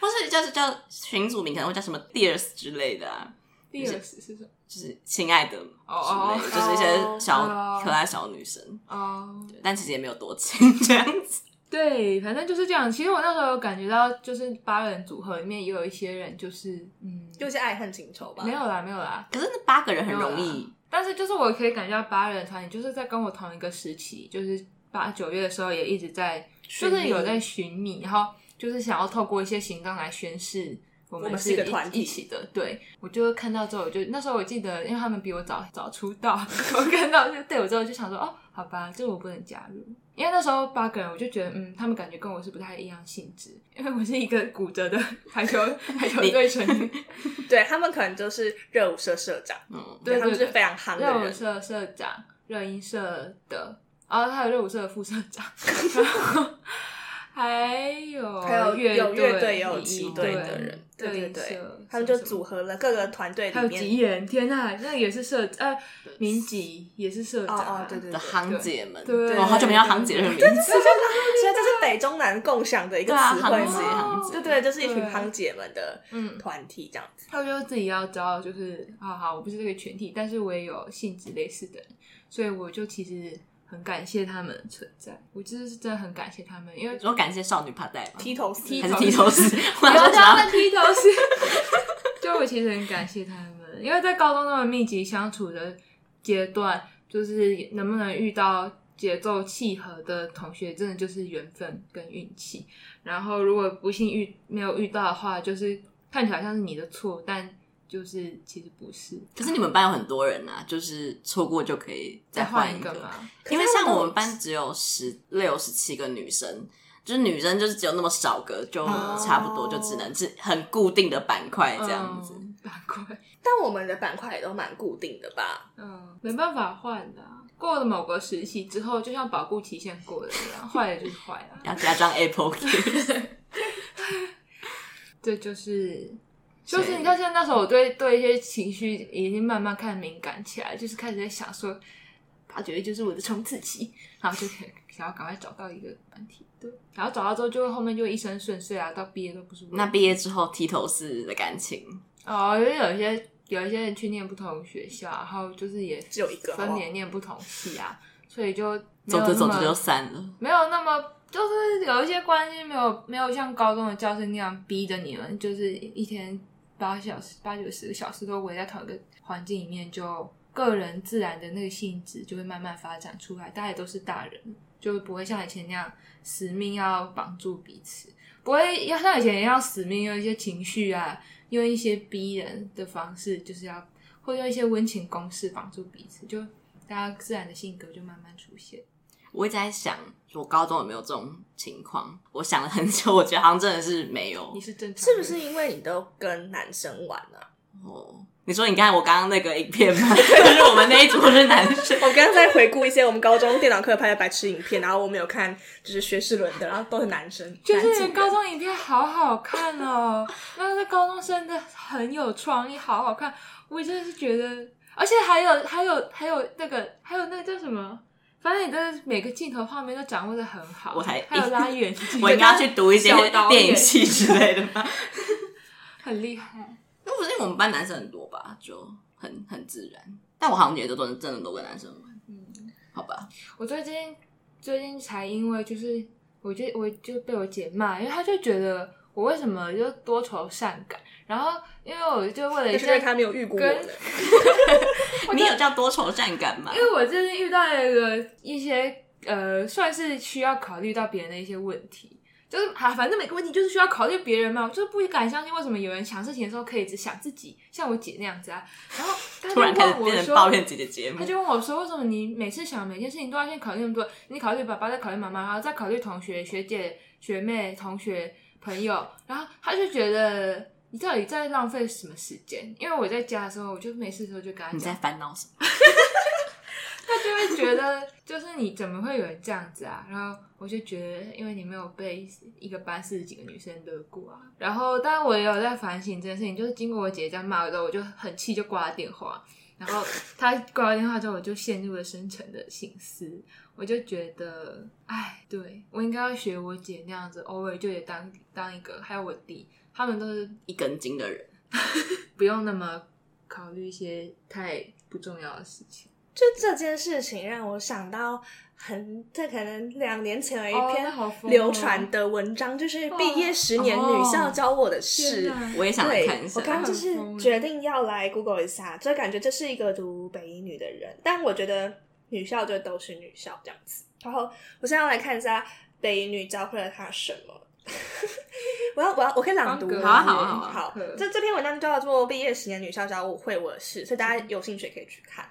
或是叫叫群组名，可能会叫什么 Dears 之类的啊。Dears 是什么？就是亲爱的哦，就是一些小可爱小女生哦。对，但其实也没有多亲这样子。对，反正就是这样。其实我那时候有感觉到，就是八人组合里面也有一些人，就是嗯，就是爱恨情仇吧。没有啦，没有啦。可是那八个人很容易，但是就是我可以感觉到八人团体就是在跟我同一个时期，就是八九月的时候也一直在，就是有在寻觅，然后就是想要透过一些行动来宣示。我们是一个团体一起的，对，我就看到之后，我就那时候我记得，因为他们比我早早出道，我看到就对我之后就想说，哦，好吧，这个我不能加入，因为那时候八个人，我就觉得，嗯，他们感觉跟我是不太一样性质，因为我是一个骨折的排球 排球队成员，对他们可能就是热舞社社长，嗯，对，他们是非常夯的热舞社社长，热音社的，然后还有热舞社的副社长，然后。还有还有乐队也有骑队的人，对对对，他们就组合了各个团队里面。还有吉言，天呐，那也是社呃，民吉也是社长，对对的行姐们，对，好久没有行姐的名字，所以这是北中南共享的一个词汇嘛，对对，就是一群行姐们的嗯团体这样子。他们就自己要知道，就是啊好，我不是这个群体，但是我也有性质类似的，所以我就其实。很感谢他们的存在，我真的是真的很感谢他们，因为我感谢少女趴带剃头师还是剃头师，不要叫他们剃头师。就我其实很感谢他们，因为在高中那么密集相处的阶段，就是能不能遇到节奏契合的同学，真的就是缘分跟运气。然后如果不幸遇没有遇到的话，就是看起来像是你的错，但。就是其实不是，可是你们班有很多人啊，就是错过就可以再换一个嘛。因为像我们班只有十六、十七个女生，就是女生就是只有那么少个，就差不多就只能是很固定的板块这样子。板块，但我们的板块也都蛮固定的吧？嗯，没办法换的。过了某个时期之后，就像保固期限过了一样，坏了就是坏了。要加装 Apple Key。对，就是。就是你看，现在那时候我对对一些情绪已经慢慢开始敏感起来，就是开始在想说，八九月就是我的冲刺期，然后就想要赶快找到一个团体，对，然后找到之后就会后面就一生顺遂啊，到毕业都不是。那毕业之后剃头师的感情哦，因为有一些有一些人去念不同学校，然后就是也只有一个分别念不同系啊，所以就走着走着就散了，没有那么就是有一些关系没有没有像高中的教室那样逼着你们，就是一天。八小时、八九十个小时都围在同一个环境里面，就个人自然的那个性质就会慢慢发展出来。大家也都是大人，就不会像以前那样死命要绑住彼此，不会要像以前一样死命用一些情绪啊，用一些逼人的方式，就是要或用一些温情攻势绑住彼此，就大家自然的性格就慢慢出现。我在想，我高中有没有这种情况？我想了很久，我觉得好像真的是没有。你是正常，是不是因为你都跟男生玩啊？哦，你说你看我刚刚那个影片吗？就是我们那一组是男生。我刚刚在回顾一些我们高中电脑课拍的白痴影片，然后我们有看，就是学士伦的，然后都是男生。就是高中影片好好看哦，那个高中生的很有创意，好好看。我真的是觉得，而且还有还有还有那个还有那个叫什么？反正你的每个镜头画面都掌握的很好，我还还有拉远镜，我应该要去读一些电影系之类的吧？很厉害。我不是因为我们班男生很多吧，就很很自然。但我好像觉得都真的都跟男生玩。嗯，好吧。我最近最近才因为就是，我就我就被我姐骂，因为她就觉得我为什么就多愁善感，然后因为我就为了一件他没有遇过我的，你有叫多愁善感吗？因为我最近遇到一个一些呃，算是需要考虑到别人的一些问题。就是啊，反正每个问题就是需要考虑别人嘛，我就是不敢相信为什么有人想事情的时候可以只想自己，像我姐那样子啊。然后他就问我说，突然开始变成抱怨自己的节目。他就问我说，为什么你每次想每件事情都要先考虑那么多？你考虑爸爸，再考虑妈妈，然后再考虑同学、学姐、学妹、同学、朋友。然后他就觉得你到底在浪费什么时间？因为我在家的时候，我就没事的时候就跟他讲。你在烦恼什么？他就会觉得，就是你怎么会有人这样子啊？然后我就觉得，因为你没有被一个班四十几个女生惹过啊。然后，当然我也有在反省这件事情，就是经过我姐这样骂我之后，我就很气，就挂了电话。然后他挂完电话之后，我就陷入了深沉的醒思。我就觉得，哎，对，我应该要学我姐那样子，偶尔就也当当一个，还有我弟，他们都是一根筋的人，不用那么考虑一些太不重要的事情。就这件事情让我想到很，这可能两年前有一篇流传的文章，就是毕业十年女校教我的事。我也想来看一下。我刚刚就是决定要来 Google 一下，就感觉这是一个读北医女的人，但我觉得女校就都是女校这样子。然后我现在要来看一下北医女教会了她什么。我要我要我可以朗读，好啊好啊好啊好。这这篇文章叫做《毕业十年女校教会我的事》，所以大家有兴趣可以去看。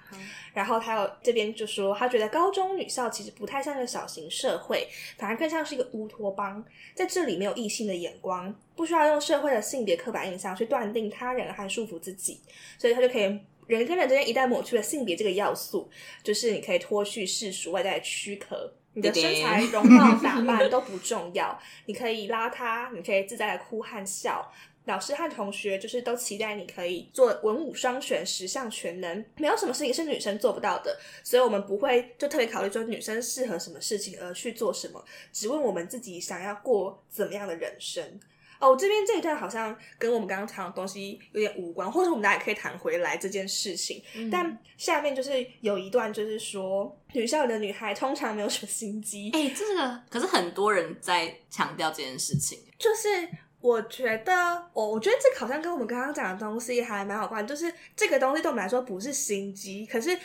然后他有这边就说，他觉得高中女校其实不太像一个小型社会，反而更像是一个乌托邦。在这里没有异性的眼光，不需要用社会的性别刻板印象去断定他人和束缚自己，所以他就可以人跟人之间一旦抹去了性别这个要素，就是你可以脱去世俗外在的躯壳。你的身材、容貌、打扮 都不重要，你可以邋遢，你可以自在的哭和笑。老师和同学就是都期待你可以做文武双全、十项全能，没有什么事情是女生做不到的。所以我们不会就特别考虑说女生适合什么事情而去做什么，只问我们自己想要过怎么样的人生。哦，这边这一段好像跟我们刚刚谈的东西有点无关，或者我们大家也可以谈回来这件事情。嗯、但下面就是有一段，就是说女校的女孩通常没有什么心机。哎、欸，这个可是很多人在强调这件事情。就是我觉得，我我觉得这好像跟我们刚刚讲的东西还蛮有关，就是这个东西对我们来说不是心机，可是。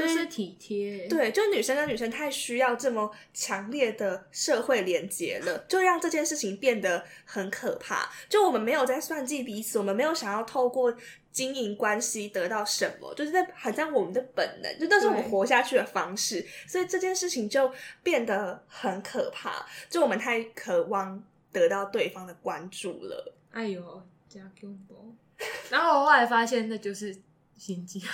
就是体贴，对，就女生跟女生太需要这么强烈的社会连接了，就让这件事情变得很可怕。就我们没有在算计彼此，我们没有想要透过经营关系得到什么，就是在好像我们的本能，就那是我们活下去的方式。所以这件事情就变得很可怕，就我们太渴望得到对方的关注了。哎呦，加 Q 包！然后我后来发现，那就是心机。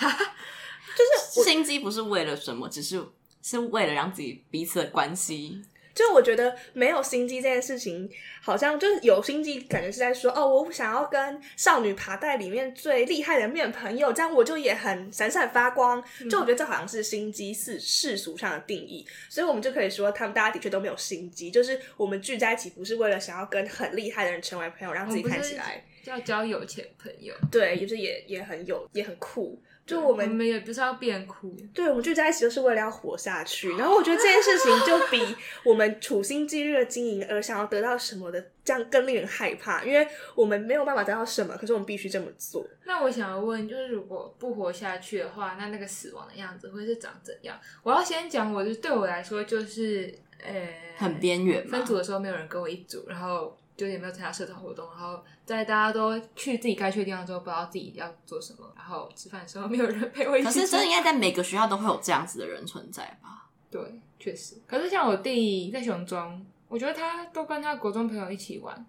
就是心机不是为了什么，只是是为了让自己彼此的关系。就我觉得没有心机这件事情，好像就是有心机，感觉是在说哦，我想要跟少女爬袋里面最厉害的面朋友，这样我就也很闪闪发光。就我觉得这好像是心机是世俗上的定义，所以我们就可以说他们大家的确都没有心机，就是我们聚在一起不是为了想要跟很厉害的人成为朋友，让自己看起来要交有钱朋友，对，就是也也很有也很酷。就我们，我们也不是要变酷，对，我们聚在一起就是为了要活下去。然后我觉得这件事情就比我们处心积虑的经营而想要得到什么的这样更令人害怕，因为我们没有办法得到什么，可是我们必须这么做。那我想要问，就是如果不活下去的话，那那个死亡的样子会是长怎样？我要先讲，我就对我来说就是，呃，很边缘。分组的时候没有人跟我一组，然后。就也没有参加社团活动，然后在大家都去自己该去的地方之后，不知道自己要做什么，然后吃饭的时候 没有人陪我一起。可是真的应该在每个学校都会有这样子的人存在吧？对，确实。可是像我弟在雄中，我觉得他都跟他国中朋友一起玩。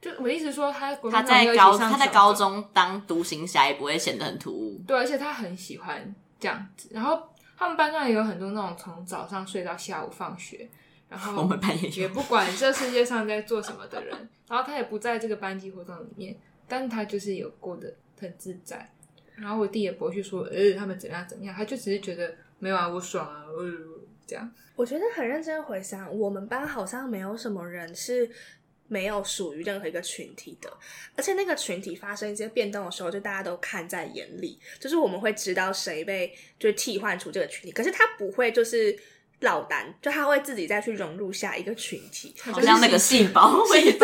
就我的意思说，他他在高他在高中当独行侠也不会显得很突兀。对，而且他很喜欢这样子。然后他们班上也有很多那种从早上睡到下午放学。然后我们班也也不管这世界上在做什么的人，然后他也不在这个班级活动里面，但是他就是有过得很自在。然后我弟也不会去说，呃，他们怎样怎样，他就只是觉得没有啊，我爽啊，呃，这样。我觉得很认真回想，我们班好像没有什么人是没有属于任何一个群体的，而且那个群体发生一些变动的时候，就大家都看在眼里，就是我们会知道谁被就替换出这个群体，可是他不会就是落单，就他会自己再去融入下一个群体，好像那个 细胞会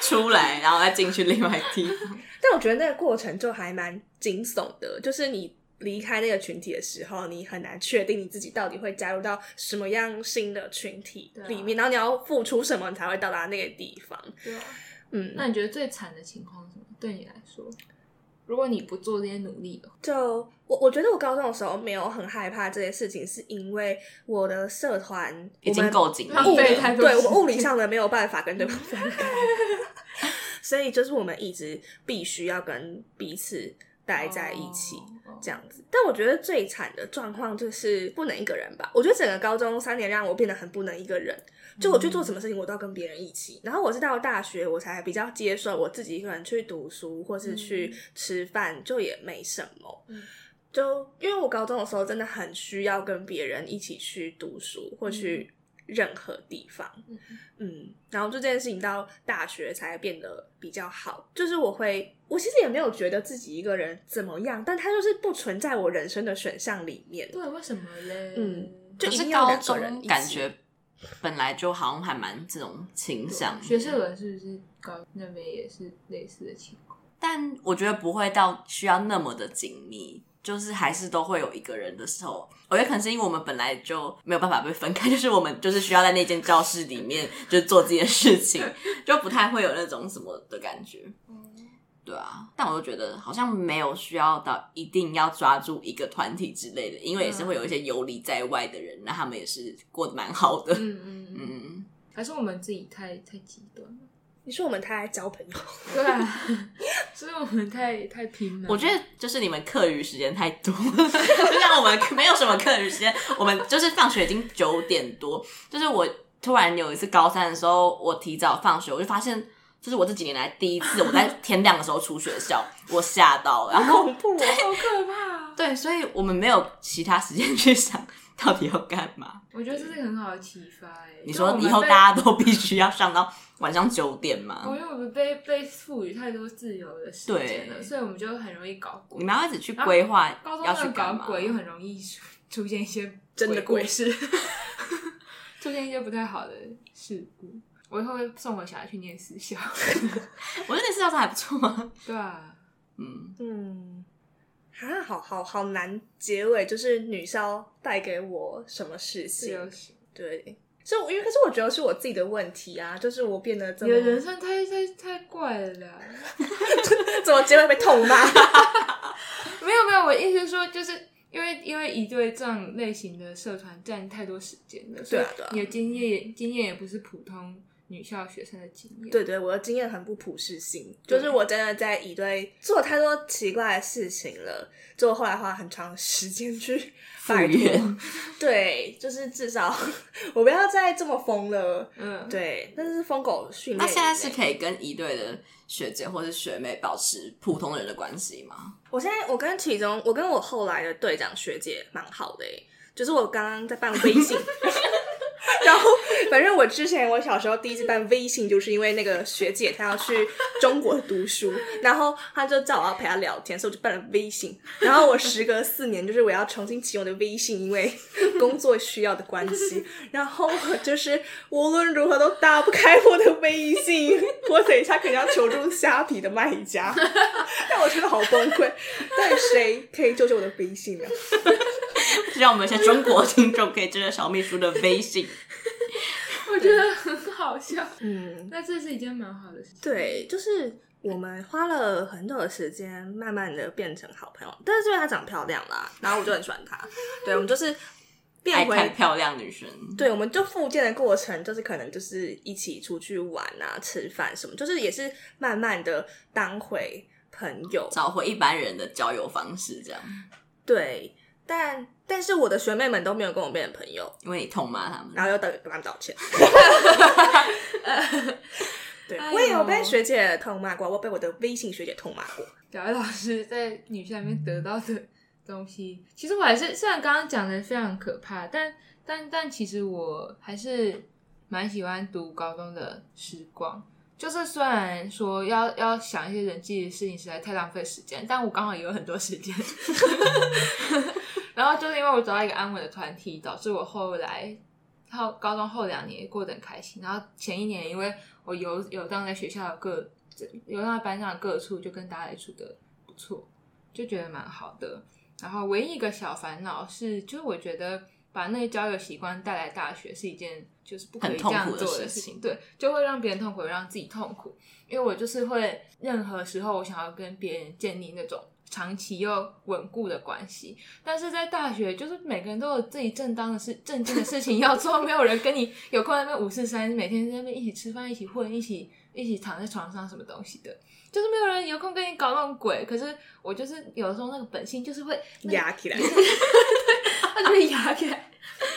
出来，然后再进去另外一个地方。但我觉得那个过程就还蛮惊悚的，就是你。离开那个群体的时候，你很难确定你自己到底会加入到什么样新的群体里面，啊、然后你要付出什么，你才会到达那个地方。对啊，嗯，那你觉得最惨的情况是什么？对你来说，如果你不做这些努力的话，就我我觉得我高中的时候没有很害怕这些事情，是因为我的社团已经够紧密了，对，我们物理上的没有办法跟对方分开，所以就是我们一直必须要跟彼此。待在一起这样子，但我觉得最惨的状况就是不能一个人吧。我觉得整个高中三年让我变得很不能一个人，就我去做什么事情我都要跟别人一起。然后我是到大学我才比较接受我自己一个人去读书或是去吃饭，就也没什么。就因为我高中的时候真的很需要跟别人一起去读书或去。任何地方，嗯，然后就这件事情到大学才变得比较好。就是我会，我其实也没有觉得自己一个人怎么样，但他就是不存在我人生的选项里面。对，为什么嘞？嗯，就是高中感觉本来就好像还蛮这种倾向。学社文是不是高那边也是类似的情况？但我觉得不会到需要那么的紧密。就是还是都会有一个人的时候，我觉得可能是因为我们本来就没有办法被分开，就是我们就是需要在那间教室里面就做自己的事情，就不太会有那种什么的感觉。对啊，但我就觉得好像没有需要到一定要抓住一个团体之类的，因为也是会有一些游离在外的人，那他们也是过得蛮好的。嗯嗯 嗯，还是我们自己太太极端了。你说我们太爱交朋友，对啊，所以我们太太拼了。我觉得就是你们课余时间太多，就像我们没有什么课余时间，我们就是放学已经九点多。就是我突然有一次高三的时候，我提早放学，我就发现这是我这几年来第一次我在天亮的时候出学校，我吓到了，然后恐怖，对好可怕。对，所以我们没有其他时间去想 到底要干嘛。我觉得这是很好的启发。你说以后大家都必须要上到。晚上九点吗？我，因为我们被被赋予太多自由的时间了，所以我们就很容易搞鬼。你们要一直去规划，高中要搞鬼又很容易出现一些真的鬼事，出现一些不太好的事故。我以后会送我小孩去念私校，我觉得念私校还不错啊。对啊，嗯嗯，啊，好好好难结尾，就是女校带给我什么事情？对。所以，因为可是我觉得是我自己的问题啊，就是我变得这么，你的人生太太太怪了啦，怎么结尾被痛骂？没有没有，我意思是说，就是因为因为一对这样类型的社团占太多时间了，对啊，对啊，你的经验经验也不是普通女校学生的经验，对对，我的经验很不普适性，就是我真的在乙队做太多奇怪的事情了，就后来花很长时间去。复原，对，就是至少我不要再这么疯了。嗯，对，但是疯狗训练。那现在是可以跟乙队的学姐或是学妹保持普通人的关系吗？我现在我跟其中，我跟我后来的队长学姐蛮好的诶，就是我刚刚在办微信。然后，反正我之前我小时候第一次办微信，就是因为那个学姐她要去中国读书，然后她就叫我要陪她聊天，所以我就办了微信。然后我时隔四年，就是我要重新启用我的微信，因为工作需要的关系。然后我就是无论如何都打不开我的微信，我等一下肯定要求助虾皮的卖家，让我真的好崩溃。但谁可以救救我的微信呢？让我们一些中国听众可以知道小秘书的微信。我觉得很好笑，嗯，那这是一件蛮好的事情。对，就是我们花了很久的时间，慢慢的变成好朋友。但是因为她长漂亮啦，然后我就很喜欢她。对，我们就是变回漂亮女生。对，我们就复健的过程，就是可能就是一起出去玩啊、吃饭什么，就是也是慢慢的当回朋友，找回一般人的交友方式，这样。对。但但是我的学妹们都没有跟我变成朋友，因为你痛骂他们，然后又等跟他们道歉。对，我也有被学姐痛骂过，我被我的微信学姐痛骂过。小艾老师在女校里面得到的东西，其实我还是虽然刚刚讲的非常可怕，但但但其实我还是蛮喜欢读高中的时光。就是虽然说要要想一些人际的事情实在太浪费时间，但我刚好也有很多时间。然后就是因为我找到一个安稳的团体，导致我后来后高中后两年过得很开心。然后前一年因为我游游荡在学校的各游荡在班上的各处，就跟大家也处的不错，就觉得蛮好的。然后唯一一个小烦恼是，就是我觉得把那个交友习惯带来大学是一件。就是不可以这样做的事情，对，就会让别人痛苦，让自己痛苦。因为我就是会，任何时候我想要跟别人建立那种长期又稳固的关系，但是在大学，就是每个人都有自己正当的事、正经的事情要做，没有人跟你有空在那边五四三，每天在那边一起吃饭、一起混、一起一起躺在床上什么东西的，就是没有人有空跟你搞那种鬼。可是我就是有的时候那个本性就是会压起来，他就会压起来。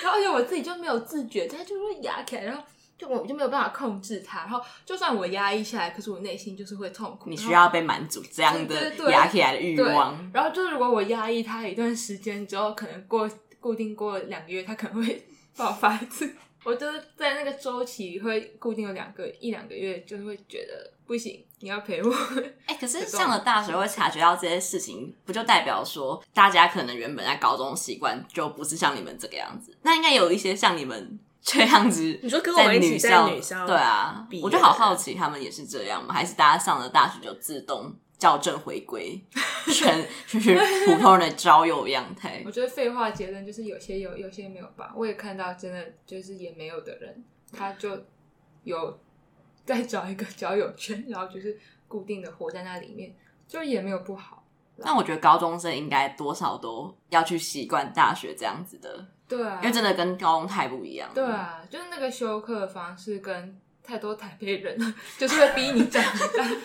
然后而且我自己就没有自觉，他就会压起来，然后就我就没有办法控制它。然后就算我压抑下来，可是我内心就是会痛苦。你需要被满足这样的压起来的欲望。然后就是如果我压抑它一段时间之后，可能过固定过两个月，它可能会 爆发一次。我就是在那个周期会固定有两个一两个月，就是会觉得不行，你要陪我。哎、欸，可是上了大学会察觉到这些事情，不就代表说大家可能原本在高中习惯就不是像你们这个样子？那应该有一些像你们 这样子。你说跟我们一起在女校？对啊，我就好好奇他们也是这样吗？还是大家上了大学就自动？校正回归，全就是普通人的交友样态。我觉得废话结论就是有些有，有些没有吧。我也看到真的就是也没有的人，他就有再找一个交友圈，然后就是固定的活在那里面，就也没有不好。那我觉得高中生应该多少都要去习惯大学这样子的，对啊，因为真的跟高中太不一样。对啊，就是那个修课方式跟太多台北人，就是会逼你长大。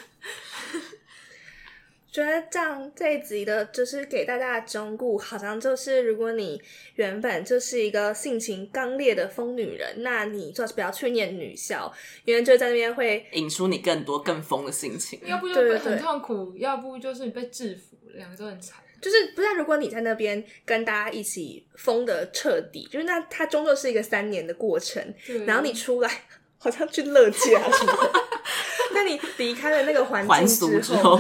觉得这样这一集的，就是给大家的忠告，好像就是如果你原本就是一个性情刚烈的疯女人，那你最好是不要去念女校，因为就在那边会引出你更多更疯的性情。要不就很痛苦，要不就是你被制服，两个都很惨。就是不然，如果你在那边跟大家一起疯的彻底，就是那它终究是一个三年的过程，对然后你出来好像去乐界啊什么的，那你离开了那个环境之后。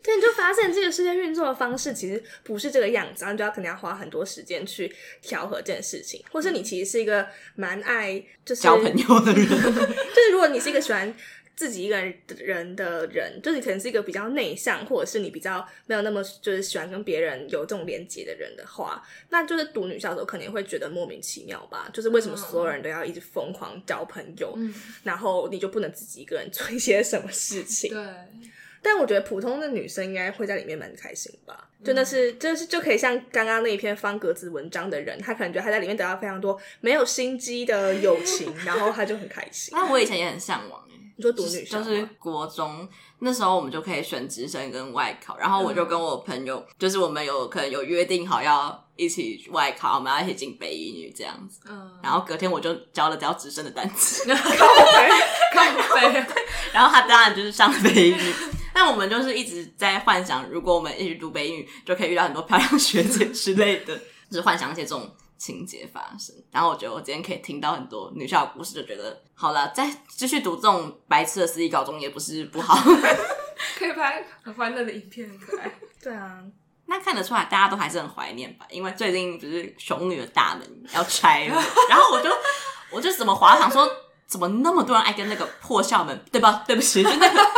所以你就发现这个世界运作的方式其实不是这个样子，然后你就要可能要花很多时间去调和这件事情，或是你其实是一个蛮爱就是交朋友的人，就是如果你是一个喜欢自己一个人的人，就是你可能是一个比较内向，或者是你比较没有那么就是喜欢跟别人有这种连接的人的话，那就是读女校的时候肯定会觉得莫名其妙吧，就是为什么所有人都要一直疯狂交朋友，嗯、然后你就不能自己一个人做一些什么事情？对。但我觉得普通的女生应该会在里面蛮开心吧，真的是就是就可以像刚刚那一篇方格子文章的人，他可能觉得他在里面得到非常多没有心机的友情，然后他就很开心。那我以前也很向往，你说读女生就是国中那时候我们就可以选直升跟外考，然后我就跟我朋友，嗯、就是我们有可能有约定好要一起外考，我们要一起进北一女这样子。嗯，然后隔天我就交了交直升的单词，然后他当然就是上北一女。但我们就是一直在幻想，如果我们一起读北语，就可以遇到很多漂亮学姐之类的，就是幻想一些这种情节发生。然后我觉得我今天可以听到很多女校的故事，就觉得好了，再继续读这种白痴的私立高中也不是不好，可以拍很欢乐的影片，很可爱。对啊，那看得出来大家都还是很怀念吧？因为最近不是熊女的大门要拆了，然后我就我就怎么滑想说，怎么那么多人爱跟那个破校门？对吧？对不起，就那个。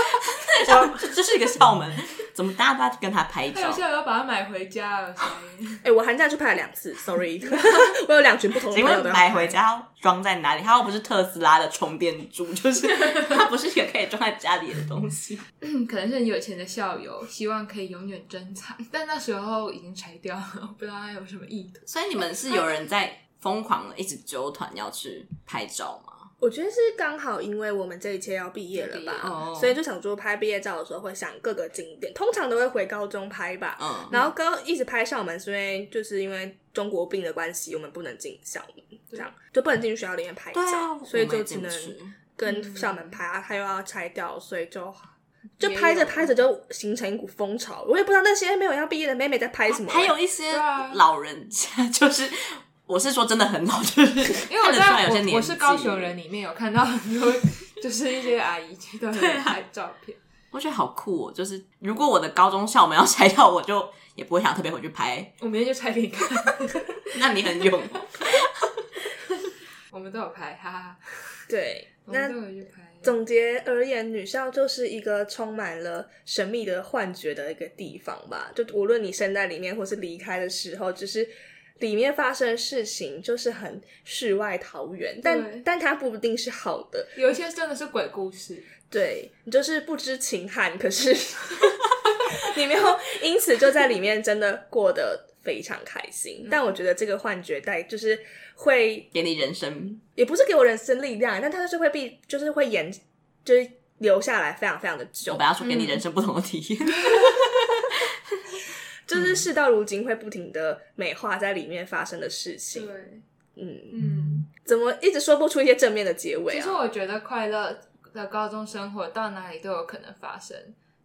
这这是一个校门，怎么大家都在跟他拍照？现在我要把它买回家了。哎、欸，我寒假去拍了两次，sorry，我有两群不同的朋友。请问买回家装在哪里？它又不是特斯拉的充电柱，就是 它不是一个可以装在家里的东西。可能是很有钱的校友，希望可以永远珍藏，但那时候已经拆掉了，我不知道他有什么意图。所以你们是有人在疯狂的一直揪团要去拍照吗？我觉得是刚好，因为我们这一切要毕业了吧，哦、所以就想说拍毕业照的时候会想各个景点，通常都会回高中拍吧。嗯，然后高一直拍校门，是因为就是因为中国病的关系，我们不能进校门，这样就不能进去学校里面拍照，啊、所以就只能跟校门拍啊。他又要拆掉，所以就就拍着拍着就形成一股风潮。我也不知道那些没有要毕业的妹妹在拍什么，还有一些老人 家就是。我是说真的很老，就是因为我在我我是高雄人，里面有看到很多 就是一些阿姨去到那里拍照片。我觉得好酷哦！就是如果我的高中校门要拆掉，我就也不会想特别回去拍。我明天就拆给你看。那你很勇。我们都有拍，哈哈。对，我们都有去拍。总结而言，女校就是一个充满了神秘的幻觉的一个地方吧。就无论你身在里面，或是离开的时候，就是里面发生的事情就是很世外桃源，但但它不一定是好的。有一些真的是鬼故事，对，你就是不知情汉，可是 你没有因此就在里面真的过得非常开心。嗯、但我觉得这个幻觉带就是。会给你人生，也不是给我人生力量，但它就是会必，就是会延，就是留下来非常非常的久。我不要说给你人生不同的体验，嗯、就是事到如今会不停的美化在里面发生的事情。对，嗯嗯，怎么一直说不出一些正面的结尾啊？其实我觉得快乐的高中生活到哪里都有可能发生，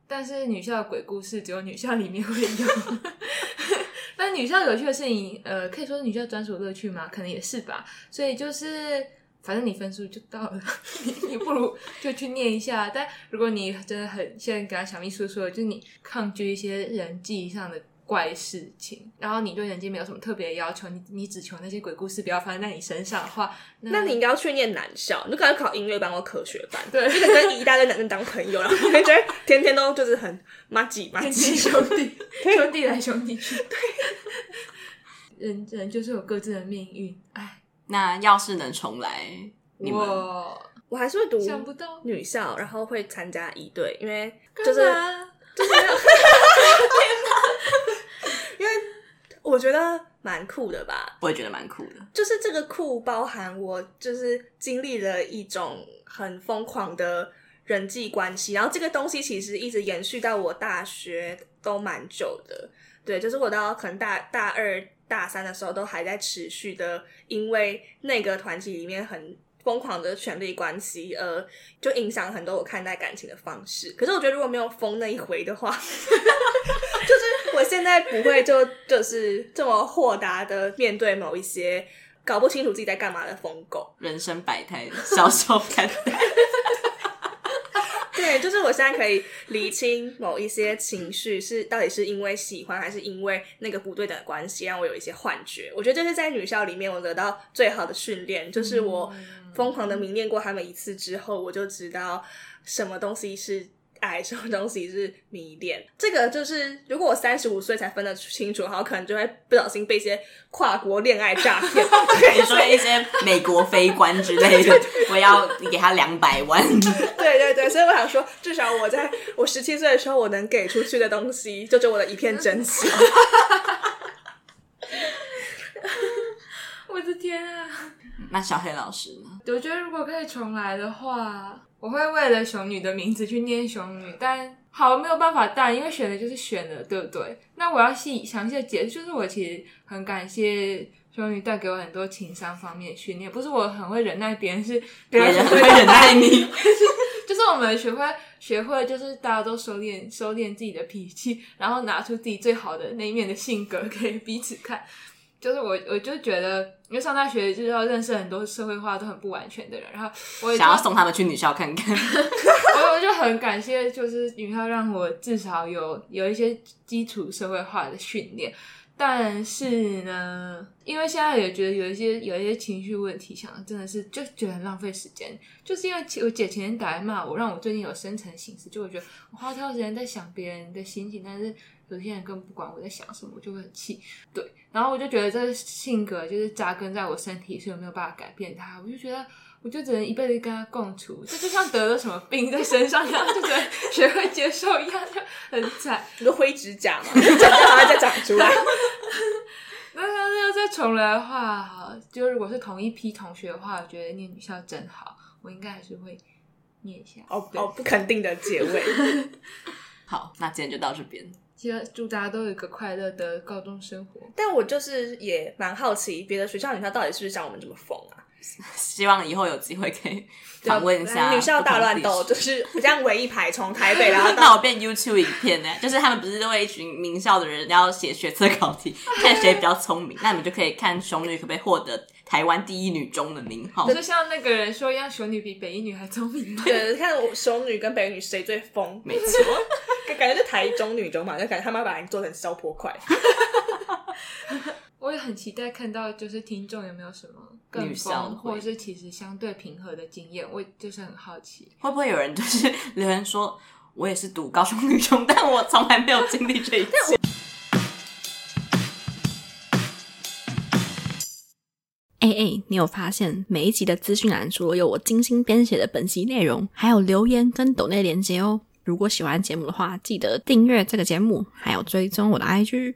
但是女校的鬼故事只有女校里面会有。但女校有趣的事情，呃，可以说是女校专属乐趣吗？可能也是吧。所以就是，反正你分数就到了，你你不如就去念一下。但如果你真的很，现在刚刚小秘书说的，就是你抗拒一些人际上的。怪事情，然后你对人间没有什么特别的要求，你你只求那些鬼故事不要发生在你身上的话，那，那你应该要去念男校，你就赶快考音乐班或科学班，对，就跟一大堆男生当朋友，然后觉得天天都就是很麻吉麻吉兄弟 兄弟来兄弟去，对，人人就是有各自的命运，哎，那要是能重来，你们？我我还是会读想不到。女校，然后会参加一队，因为就是就是。我觉得蛮酷的吧，我也觉得蛮酷的。就是这个酷包含我就是经历了一种很疯狂的人际关系，然后这个东西其实一直延续到我大学都蛮久的。对，就是我到可能大大二大三的时候都还在持续的，因为那个团体里面很疯狂的权力关系，呃，就影响很多我看待感情的方式。可是我觉得如果没有疯那一回的话，就是我现在不会就就是这么豁达的面对某一些搞不清楚自己在干嘛的疯狗。人生百态，小时候看待。对，就是我现在可以理清某一些情绪是到底是因为喜欢还是因为那个不对等的关系让我有一些幻觉。我觉得这是在女校里面我得到最好的训练，就是我。疯狂的迷恋过他们一次之后，我就知道什么东西是爱，什么东西是迷恋。这个就是，如果我三十五岁才分得清楚，然后可能就会不小心被一些跨国恋爱诈骗，比如说一些美国非官之类的，我要你给他两百万。对对对，所以我想说，至少我在我十七岁的时候，我能给出去的东西，就只有我的一片真心。我的天啊！那小黑老师呢？我觉得如果可以重来的话，我会为了熊女的名字去念熊女，但好没有办法，但因为选的就是选了，对不对？那我要细详细的解释，就是我其实很感谢熊女带给我很多情商方面的训练，不是我很会忍耐别人，是 别人很会忍耐你，就是我们学会学会，就是大家都收敛收敛自己的脾气，然后拿出自己最好的那一面的性格给彼此看。就是我，我就觉得，因为上大学就是要认识很多社会化都很不完全的人，然后我也想要送他们去女校看看。我我就很感谢，就是女校让我至少有有一些基础社会化的训练。但是呢，因为现在也觉得有一些有一些情绪问题，想真的是就觉得很浪费时间。就是因为我姐前天打来骂我，让我最近有深层心思，就会觉得我花太多时间在想别人的心情，但是。有些人根本不管我在想什么，我就会很气。对，然后我就觉得这个性格就是扎根在我身体，所以我没有办法改变它。我就觉得，我就只能一辈子跟他共处。这就像得了什么病在身上一样，就只能学会接受一样，就很惨。你说灰指甲嘛，指甲还再长出来。那那要再重来的话，好，就如果是同一批同学的话，我觉得念女校真好，我应该还是会念一下。哦哦，不肯定的结尾。好，那今天就到这边。希望祝大家都有一个快乐的高中生活。但我就是也蛮好奇，别的学校女校到底是不是像我们这么疯啊？希望以后有机会可以 访问一下。女校大乱斗就是这样围一排从台北，然后那我变 YouTube 影片呢？就是他们不是都会一群名校的人要写学测考题，看谁比较聪明，那你们就可以看熊女可不可以获得台湾第一女中的名号。就像那个人说一样，雄女比北一女还聪明吗？对，看我雄女跟北一女谁最疯？没错，感觉是台中女中嘛，就感觉他妈把人做成消波块。我也很期待看到，就是听众有没有什么更疯，或者是其实相对平和的经验，我就是很好奇，会不会有人就是留言说，我也是读高雄女中，但我从来没有经历这一切。哎哎，你有发现每一集的资讯栏除了有我精心编写的本集内容，还有留言跟抖内连接哦。如果喜欢节目的话，记得订阅这个节目，还有追踪我的 IG。